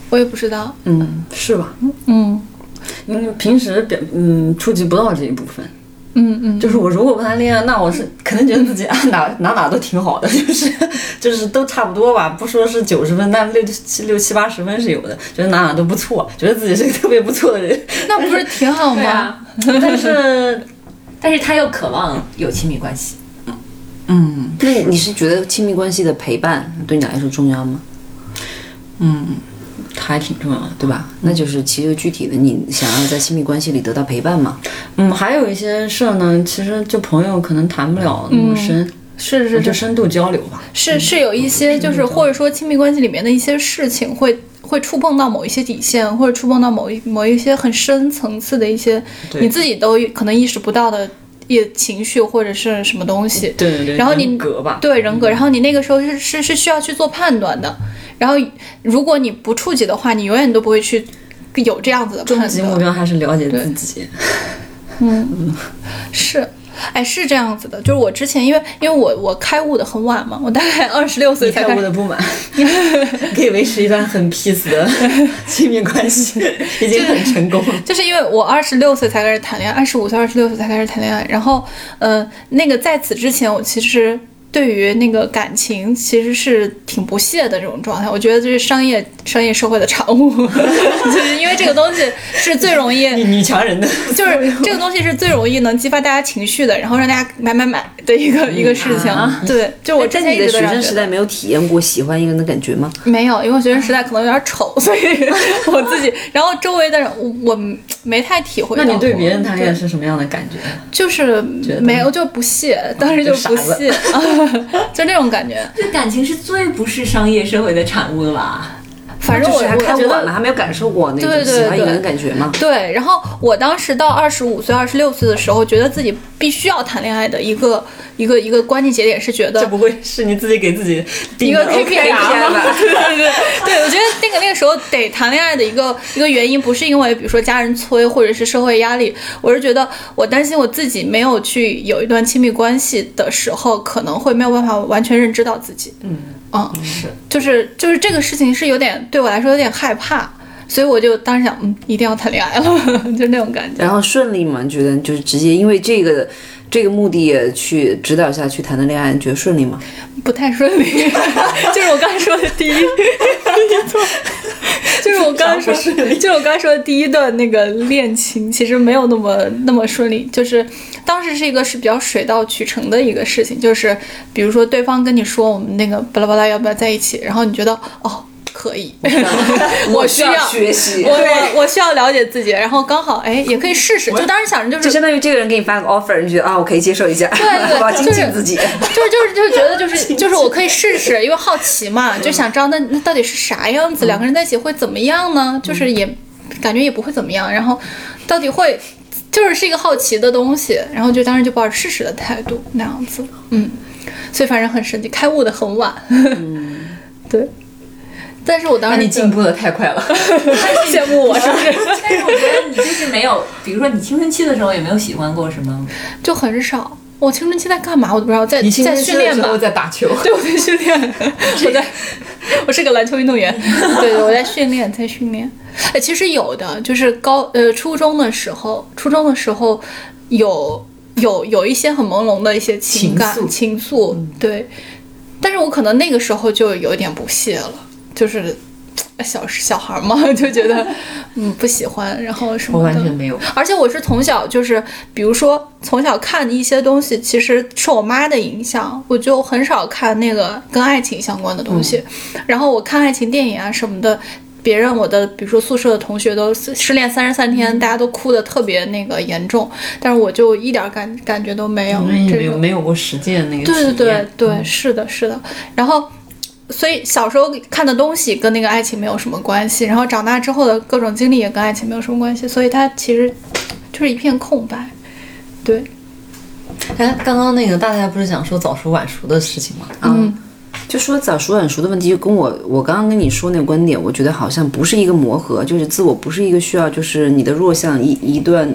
我也不知道。嗯，是吧？嗯嗯，平时表嗯触及不到这一部分，嗯嗯，就是我如果不谈恋爱，那我是可能觉得自己啊哪哪哪都挺好的，就是就是都差不多吧，[LAUGHS] 不说是九十分，但六七六七八十分是有的，觉得哪哪都不错，觉得自己是个特别不错的人，[LAUGHS] 那不是挺好吗？啊，但是 [LAUGHS] 但是他又渴望有亲密关系。嗯那你你是觉得亲密关系的陪伴对你来说重要吗？他还挺重要的。对吧？那就是其实具体的，你想要在亲密关系里得到陪伴嘛？嗯，还有一些事儿呢，其实就朋友可能谈不了那么深，是是，就深度交流吧。是是有一些就是或者说亲密关系里面的一些事情会会触碰到某一些底线，或者触碰到某一某一些很深层次的一些你自己都可能意识不到的一情绪或者是什么东西。对对对，然后你人格吧，对人格，然后你那个时候是是是需要去做判断的，然后如果你不触及的话，你永远都不会去有这样子的终判断。极目标还是了解自己。嗯。是，哎，是这样子的，就是我之前因为因为我我开悟的很晚嘛，我大概二十六岁才开悟的不 [LAUGHS] 满，可以维持一段很 peace 的 [LAUGHS] 亲密关系，已经很成功了。就是因为我二十六岁才开始谈恋爱，二十五岁、二十六岁才开始谈恋爱。然后，呃，那个在此之前，我其实对于那个感情其实是挺不屑的这种状态。我觉得这是商业商业社会的产物，[LAUGHS] 就是因为这个东西是最容易女强人的，[LAUGHS] 就是这个东西是最容易能激发大家情绪的，然后让大家买买买的一个、一个事情。对，就我之前一在你的学直都这样觉得生时代没有体验过喜欢一个人的感觉吗？没有，因为学生时代可能有点丑，所以 [LAUGHS] 我自己，然后周围的人我我没太体会到。那你对别人谈恋爱是什么样的感觉？就是没有就不屑，当时就不屑，[LAUGHS] 就那种感觉。这感情是最不是商业社会的产物了吧？反正我就是还看晚了，还没有感受过那种喜欢一个人的感觉嘛？对，然后我当时到二十五岁、二十六岁的时候，觉得自己必须要谈恋爱的一个一个一个关键节点是觉得这不会是你自己给自己定一个 KPI 吗？吧？[LAUGHS] 对对对对，我觉得那个那个时候得谈恋爱的一个一个原因，不是因为比如说家人催或者是社会压力，我是觉得我担心我自己没有去有一段亲密关系的时候，可能会没有办法完全认知到自己。嗯嗯，是，就是就是这个事情是有点对我来说有点害怕，所以我就当时想，嗯，一定要谈恋爱了，[LAUGHS] 就那种感觉。然后顺利吗？你觉得就是直接因为这个这个目的去指导下去谈的恋爱，你觉得顺利吗？不太顺利，[LAUGHS] 就是我刚才说的第一，就是我刚才说，就是我刚才说的第一段那个恋情，其实没有那么那么顺利。就是当时是一个是比较水到渠成的一个事情，就是比如说对方跟你说我们那个巴拉巴拉要不要在一起，然后你觉得哦可以，[LAUGHS] 我需要学习。我我我需要了解自己，然后刚好哎也可以试试，就当时想着就是就相当于这个人给你发个 offer，你觉得啊，我可以接受一下，对对 [LAUGHS] 我要精就是进自己。就是就是就是觉得就是 [LAUGHS] 就是我可以试试，因为好奇嘛，就想知道那那到底是啥样子，两个人在一起会怎么样呢？就是也感觉也不会怎么样，然后到底会就是是一个好奇的东西，然后就当时就抱着试试的态度那样子，嗯，所以反正很神奇，开悟的很晚，[LAUGHS] 对。但是我当那时你进步的太快了。[LAUGHS] 羡慕我是不是？[LAUGHS] 但是我觉得你就是没有，比如说你青春期的时候也没有喜欢过什么？就很少。我青春期在干嘛我都不知道，在在训练吧的时候，在打球，对，我在训练，我在，我是个篮球运动员。对对，我在训练，在训练。哎，其实有的，就是高呃初中的时候，初中的时候有有有一些很朦胧的一些情感情愫对。但是我可能那个时候就有一点不屑了，就是小小孩嘛，[LAUGHS] 就觉得嗯不喜欢，然后什么我的。完全没有。而且我是从小就是，比如说从小看一些东西，其实受我妈的影响，我就很少看那个跟爱情相关的东西。然后我看爱情电影啊什么的，别人我的比如说宿舍的同学都失恋三十三天，大家都哭的特别那个严重，但是我就一点感感觉都没有。没有没有过实践那个对对对对，是的，是的。然后，所以小时候看的东西跟那个爱情没有什么关系，然后长大之后的各种经历也跟爱情没有什么关系，所以它其实就是一片空白。对，哎，刚刚那个大家不是讲说早熟晚熟的事情吗？嗯，就说早熟晚熟的问题，就跟我我刚刚跟你说那个观点，我觉得好像不是一个磨合，就是自我不是一个需要，就是你的弱项一一段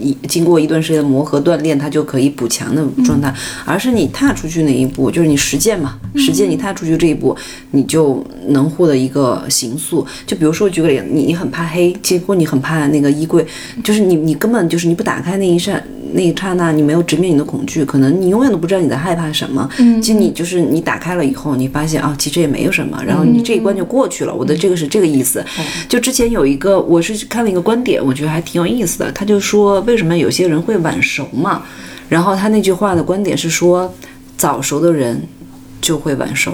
一经过一段时间磨合锻炼，它就可以补强的状态，而是你踏出去那一步，就是你实践嘛，实践你踏出去这一步，你就能获得一个形塑。就比如说举个例，你你很怕黑，结果你很怕那个衣柜，就是你你根本就是你不打开那一扇。那一刹那，你没有直面你的恐惧，可能你永远都不知道你在害怕什么。嗯，其实你就是你打开了以后，你发现啊，其实也没有什么，然后你这一关就过去了。我的这个是这个意思。就之前有一个，我是看了一个观点，我觉得还挺有意思的。他就说，为什么有些人会晚熟嘛？然后他那句话的观点是说，早熟的人就会晚熟。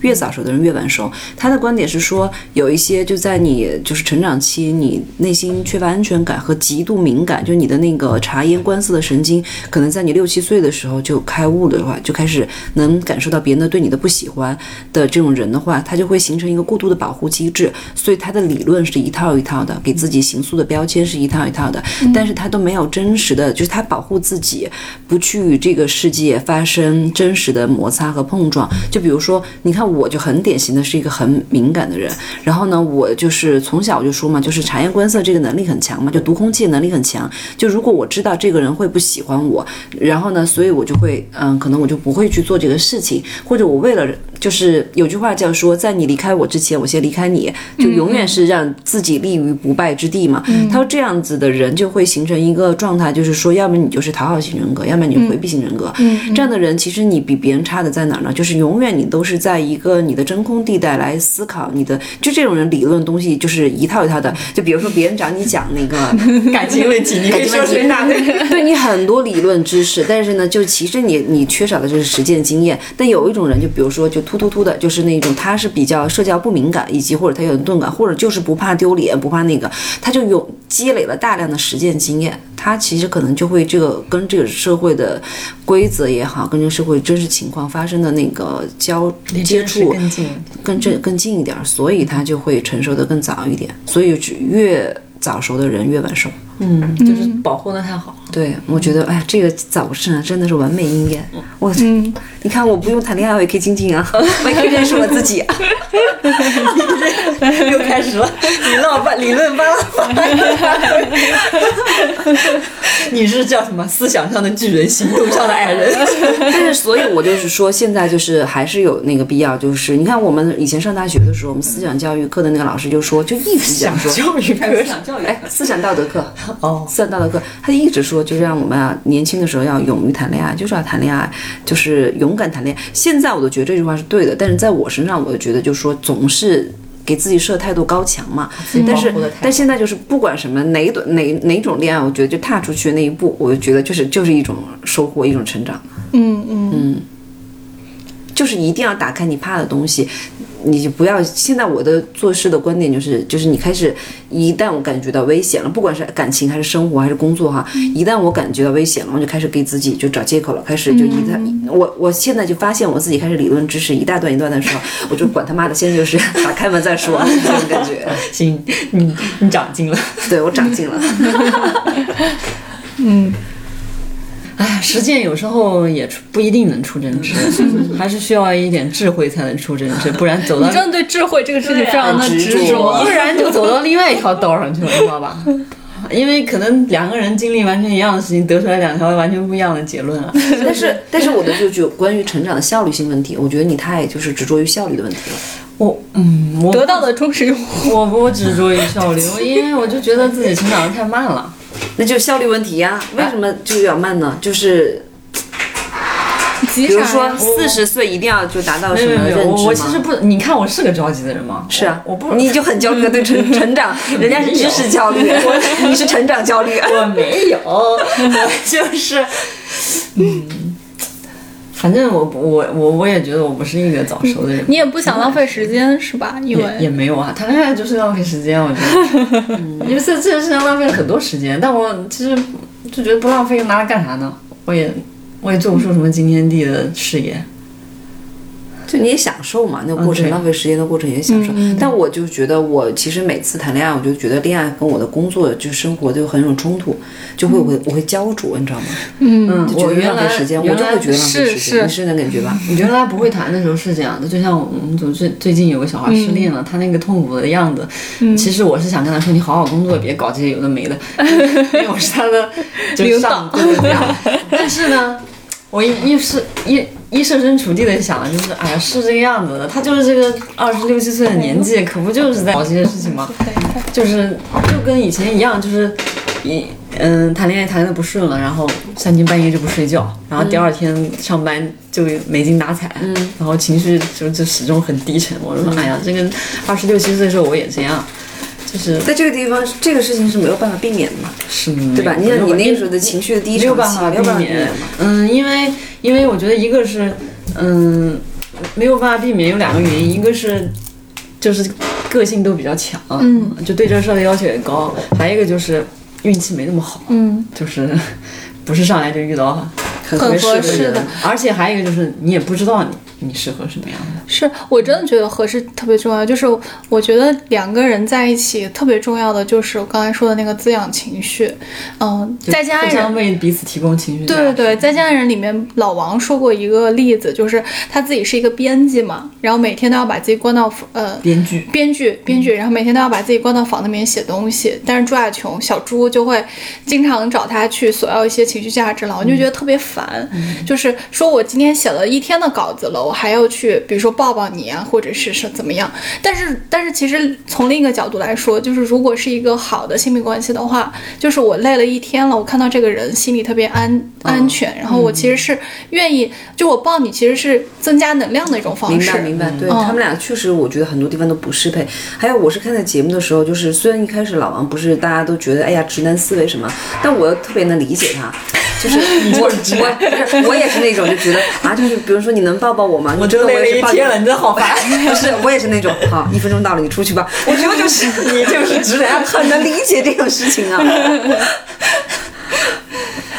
越早熟的人越晚熟。他的观点是说，有一些就在你就是成长期，你内心缺乏安全感和极度敏感，就你的那个察言观色的神经，可能在你六七岁的时候就开悟的话，就开始能感受到别人的对你的不喜欢的这种人的话，他就会形成一个过度的保护机制。所以他的理论是一套一套的，给自己形塑的标签是一套一套的，但是他都没有真实的，就是他保护自己，不去与这个世界发生真实的摩擦和碰撞。就比如说，你看。我就很典型的是一个很敏感的人，然后呢，我就是从小就说嘛，就是察言观色这个能力很强嘛，就读空气能力很强。就如果我知道这个人会不喜欢我，然后呢，所以我就会，嗯，可能我就不会去做这个事情，或者我为了，就是有句话叫说，在你离开我之前，我先离开你，就永远是让自己立于不败之地嘛。他说这样子的人就会形成一个状态，就是说，要么你就是讨好型人格，要么你就回避型人格。这样的人其实你比别人差的在哪儿呢？就是永远你都是在一个你的真空地带来思考你的，就这种人理论东西就是一套一套的。就比如说别人找你讲那个 [LAUGHS] 感情问题，你可以说出一大堆。[LAUGHS] 对你很多理论知识，但是呢，就其实你你缺少的就是实践经验。但有一种人，就比如说就突突突的，就是那种他是比较社交不敏感，以及或者他有钝感，或者就是不怕丢脸，不怕那个，他就有积累了大量的实践经验，他其实可能就会这个跟这个社会的规则也好，跟这个社会真实情况发生的那个交接触更近。更这更近一点，所以他就会成熟的更早一点。所以越早熟的人越晚熟。嗯，就是保护的太好。对，我觉得，哎呀，这个早逝啊，真的是完美应验。我，你看，我不用谈恋爱，我也可以静静啊，[LAUGHS] 我也可以认识我自己。啊 [LAUGHS] 又开始了，理论吧，理论吧。你是叫什么？思想上的巨人，行动上的矮人。但是，所以我就是说，现在就是还是有那个必要，就是你看，我们以前上大学的时候，我们思想教育课的那个老师就说，就一直讲说，教育课，思想教育，哎，思想道德课，哦，思想道德课，他就一直说，就让我们啊，年轻的时候要勇于谈恋爱，就是要谈恋爱，就是勇敢谈恋爱。现在我都觉得这句话是对的，但是在我身上，我就觉得就是说，总是给自己设太多高墙嘛。但是，但现在就是不管什么哪一种哪哪种恋爱，我觉得就踏出去那一步，我就觉得就是就是一种收获，一种成长。嗯嗯嗯，就是一定要打开你怕的东西。你就不要。现在我的做事的观点就是，就是你开始，一旦我感觉到危险了，不管是感情还是生活还是工作哈，一旦我感觉到危险了，我就开始给自己就找借口了，开始就一旦我我现在就发现我自己开始理论知识一大段一段的时候，我就管他妈的，现在就是打开门再说这种感觉。[LAUGHS] 行，你你长进了，对我长进了。[LAUGHS] 嗯，哎，实践有时候也出不一定能出真知，[LAUGHS] 还是需要一点智慧才能出真知，不然走到你真的对智慧这个事情非常的执执着不然就走到另外一条道上去了，你知道吧？[LAUGHS] 因为可能两个人经历完全一样的事情，得出来两条完全不一样的结论啊。但是但是我的就就关于成长的效率性问题，我觉得你太就是执着于效率的问题了。我嗯，我得到的忠实用户。我不执着于效率，我因为我就觉得自己成长的太慢了。那就效率问题呀、为什么就要慢呢？就是急比如说？四十岁一定要就达到什么认知吗？我我其实不，你看我是个着急的人吗？是啊，我不，你就很焦虑的对成 [LAUGHS] 成长，人家是知识焦虑，你是成长焦虑。我没有，[LAUGHS] 我就是，嗯，反正我我我我也觉得我不是一个早熟的人。你也不想浪费时间是吧？因也也没有啊，谈恋爱就是浪费时间，我觉得，[LAUGHS] 因为这这件事情浪费了很多时间，但我其实就觉得不浪费又，拿来干啥呢？我也我也做不出什么惊天地的事业。就你也享受嘛，那个过程、嗯浪费时间的过程也享受。但我就觉得，我其实每次谈恋爱，我就觉得恋爱跟我的工作就生活就很有冲突，就会我会我会焦灼，你知道吗？嗯，就觉得我原来浪费时间，我原来就会觉得浪费时间。是是你是那感觉吧？你原来不会谈的时候是这样的，就像我们组最最近有个小孩失恋了，他那个痛苦的样子，其实我是想跟他说，你好好工作，别搞这些有的没的，[LAUGHS] 因为我是他的就是上对对对。但是呢，我一一是一一设身处地的想，就是哎呀是这个样子的，他就是这个二十六七岁的年纪，可不就是在搞这些事情吗？就是就跟以前一样，就是一嗯谈恋爱谈的不顺了，然后三更半夜就不睡觉，然后第二天上班就没精打采，嗯，然后情绪就就始终很低沉。我说哎呀，这个二十六七岁的时候我也这样，就是在这个地方，这个事情是没有办法避免的嘛，是对吧？你想你那个时候的情绪的低潮期，没有办法避免。嗯，因为因为我觉得一个是嗯没有办法避免有两个原因，一个是就是个性都比较强，嗯，就对这事儿的要求也高，还有一个就是运气没那么好，嗯，就是不是上来就遇到很很合适的人适的，而且还有一个就是你也不知道你你适合什么样的？是我真的觉得合适特别重要，就是我觉得两个人在一起特别重要的就是我刚才说的那个滋养情绪，嗯，在家互相人。为彼此提供情绪。对对对，在家人里面，老王说过一个例子，就是他自己是一个编辑嘛，然后每天都要把自己关到呃编剧编剧编剧，然后每天都要把自己关到房子里面写东西。但是朱亚琼小朱就会经常找他去索要一些情绪价值，老王就觉得特别烦，就是说我今天写了一天的稿子了，我还要去比如说抱抱你啊，或者是是怎么样。但是但是其实从另一个角度来说，就是如果是一个好的亲密关系的话，就是我累了一天了，我看到这个人心里特别安安全，然后我其实是愿意，就我抱你其实是增加能量的一种方式。明白明白，对、嗯他们俩确实，我觉得很多地方都不适配。还有，我是看在节目的时候，就是虽然一开始老王不是大家都觉得哎呀直男思维什么，但我又特别能理解他。就是我 [LAUGHS] 我我也是那种就觉得啊，就是比如说你能抱抱我吗？我真累了一天了，你真的好烦。[LAUGHS] 不是，我也是那种好，一分钟到了，你出去吧。我觉得就是 [LAUGHS] 你就是直男，很能理解这种事情啊。[LAUGHS]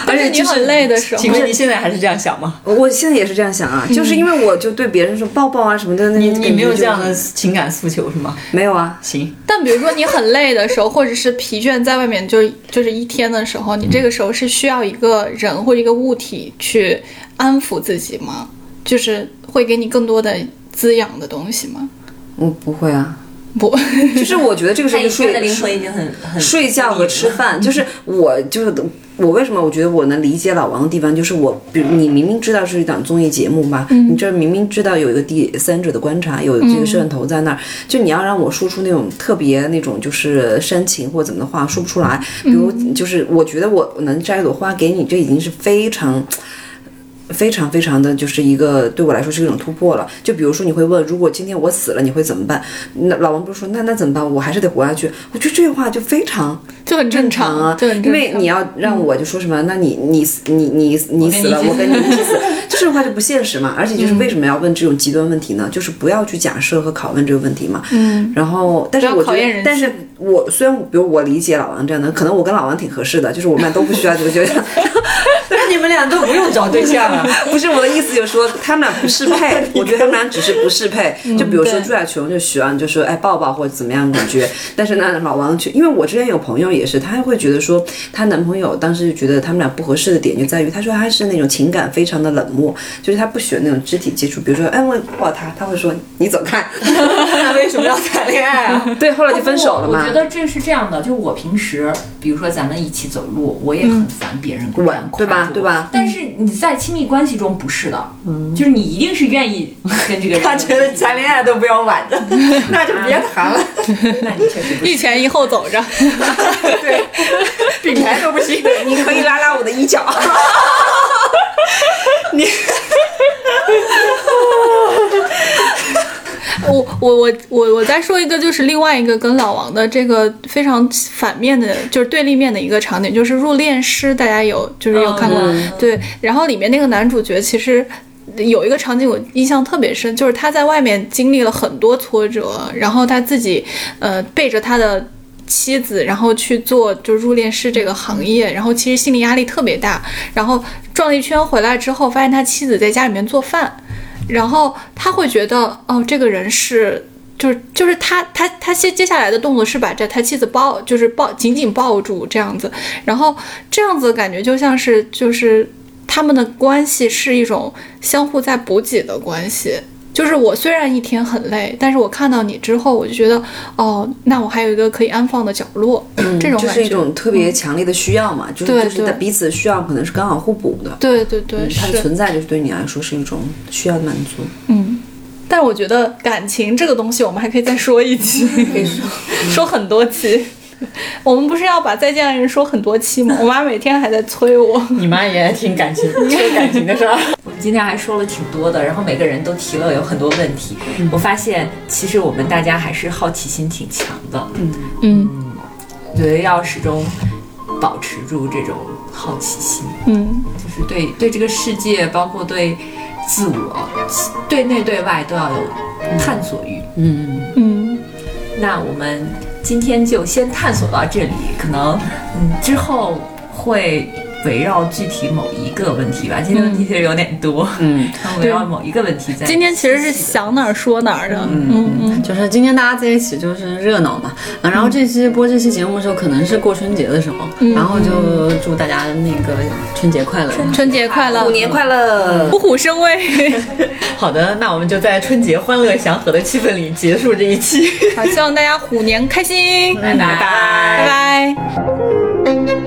而且你很累的时候，请问你现在还是这样想吗？我现在也是这样想啊，就是因为我就对别人说抱抱啊什么的，那你你没有这样的的情感诉求是吗？没有啊？行，但比如说你很累的时候，或者是疲倦在外面就就是一天的时候，你这个时候是需要一个人或者一个物体去安抚自己吗？就是会给你更多的滋养的东西吗？我不会啊，不，就是我觉得这个时候就睡 [LAUGHS] 灵魂已经很很睡觉和吃饭，就是我就是我为什么我觉得我能理解老王的地方，就是我比如你明明知道是一档综艺节目吧，你这明明知道有一个第三者的观察，有这个摄像头在那儿，就你要让我说出那种特别那种就是煽情或怎么的话说不出来，比如就是我觉得我能摘一朵花给你，这已经是非常。非常非常的就是一个对我来说是一种突破了。就比如说你会问，如果今天我死了，你会怎么办？那老王不是说那那怎么办？我还是得活下去。我觉得这句话就非常就很正常啊，因为你要让我就说什么，那你你你你你死了，我跟你一起死，这句话就不现实嘛。而且就是为什么要问这种极端问题呢？就是不要去假设和拷问这个问题嘛。嗯，然后，但是我觉得但是我虽然比如我理解老王这样的，可能我跟老王挺合适的，就是我们俩都不需要这个觉得。[LAUGHS] 那你们俩都不用找对象啊？[LAUGHS] 不是我的意思，就是说他们俩不适配。[LAUGHS] 我觉得他们俩只是不适配。就比如说朱亚琼就喜欢就说哎抱抱或者怎么样感觉，但是呢老王却因为我之前有朋友也是，她会觉得说她男朋友当时就觉得他们俩不合适的点就在于，她说他是那种情感非常的冷漠，就是他不喜欢那种肢体接触，比如说哎我抱他，他会说你走开。那为什么要谈恋爱啊？对，后来就分手了嘛。我觉得这是这样的，就我平时，比如说咱们一起走路，我也很烦别人这样对吧对吧但是你在亲密关系中不是的，就是你一定是愿意跟这个人。他觉得谈恋爱都不要挽着，[LAUGHS] 那就别谈了，那你确实。一前一后走着。对，并排都不行。你可以拉拉我的衣角。[LAUGHS] 我我我我我再说一个，就是另外一个跟老王的这个非常反面的，就是对立面的一个场景，就是入殓师，大家有就是有看过、对，然后里面那个男主角其实。有一个场景我印象特别深，就是他在外面经历了很多挫折，然后他自己呃背着他的妻子，然后去做就是入殓师这个行业，然后其实心理压力特别大，然后转了一圈回来之后，发现他妻子在家里面做饭，然后他会觉得，哦，这个人是，就是就是他他他接接下来的动作是把这他妻子抱，就是抱紧紧抱住这样子，然后这样子感觉就像是就是他们的关系是一种相互在补给的关系。就是我虽然一天很累，但是我看到你之后，我就觉得，哦，那我还有一个可以安放的角落，这种感觉。这是一种特别强烈的需要嘛，就是对对就是彼此的需要可能是刚好互补的。对对对，它的存在就是对你来说是一种需要的满足。嗯，但是我觉得感情这个东西，我们还可以再说一期，可以说说很多期。[LAUGHS] 我们不是要把再见爱人说很多期吗？我妈每天还在催我。你妈也挺感情，[LAUGHS] 催感情的事儿。今天还说了挺多的，然后每个人都提了有很多问题。我发现其实我们大家还是好奇心挺强的，嗯，嗯。我觉得要始终保持住这种好奇心，嗯。就是对对这个世界，包括对自我，对内对外都要有探索欲。嗯，嗯，那我们今天就先探索到这里，可能嗯之后会围绕具体某一个问题吧。今天问题其实有点多，嗯，围绕某一个问题在。今天其实是想哪儿说哪儿的，嗯嗯，就是今天大家在一起就是热闹嘛，啊，然后这期播这期节目的时候可能是过春节的时候，然后就祝大家那个春节快乐，春节快乐，虎年快乐，虎虎生威。[LAUGHS] 好的，那我们就在春节欢乐祥和的气氛里结束这一期。好，希望大家虎年开心，拜拜拜拜。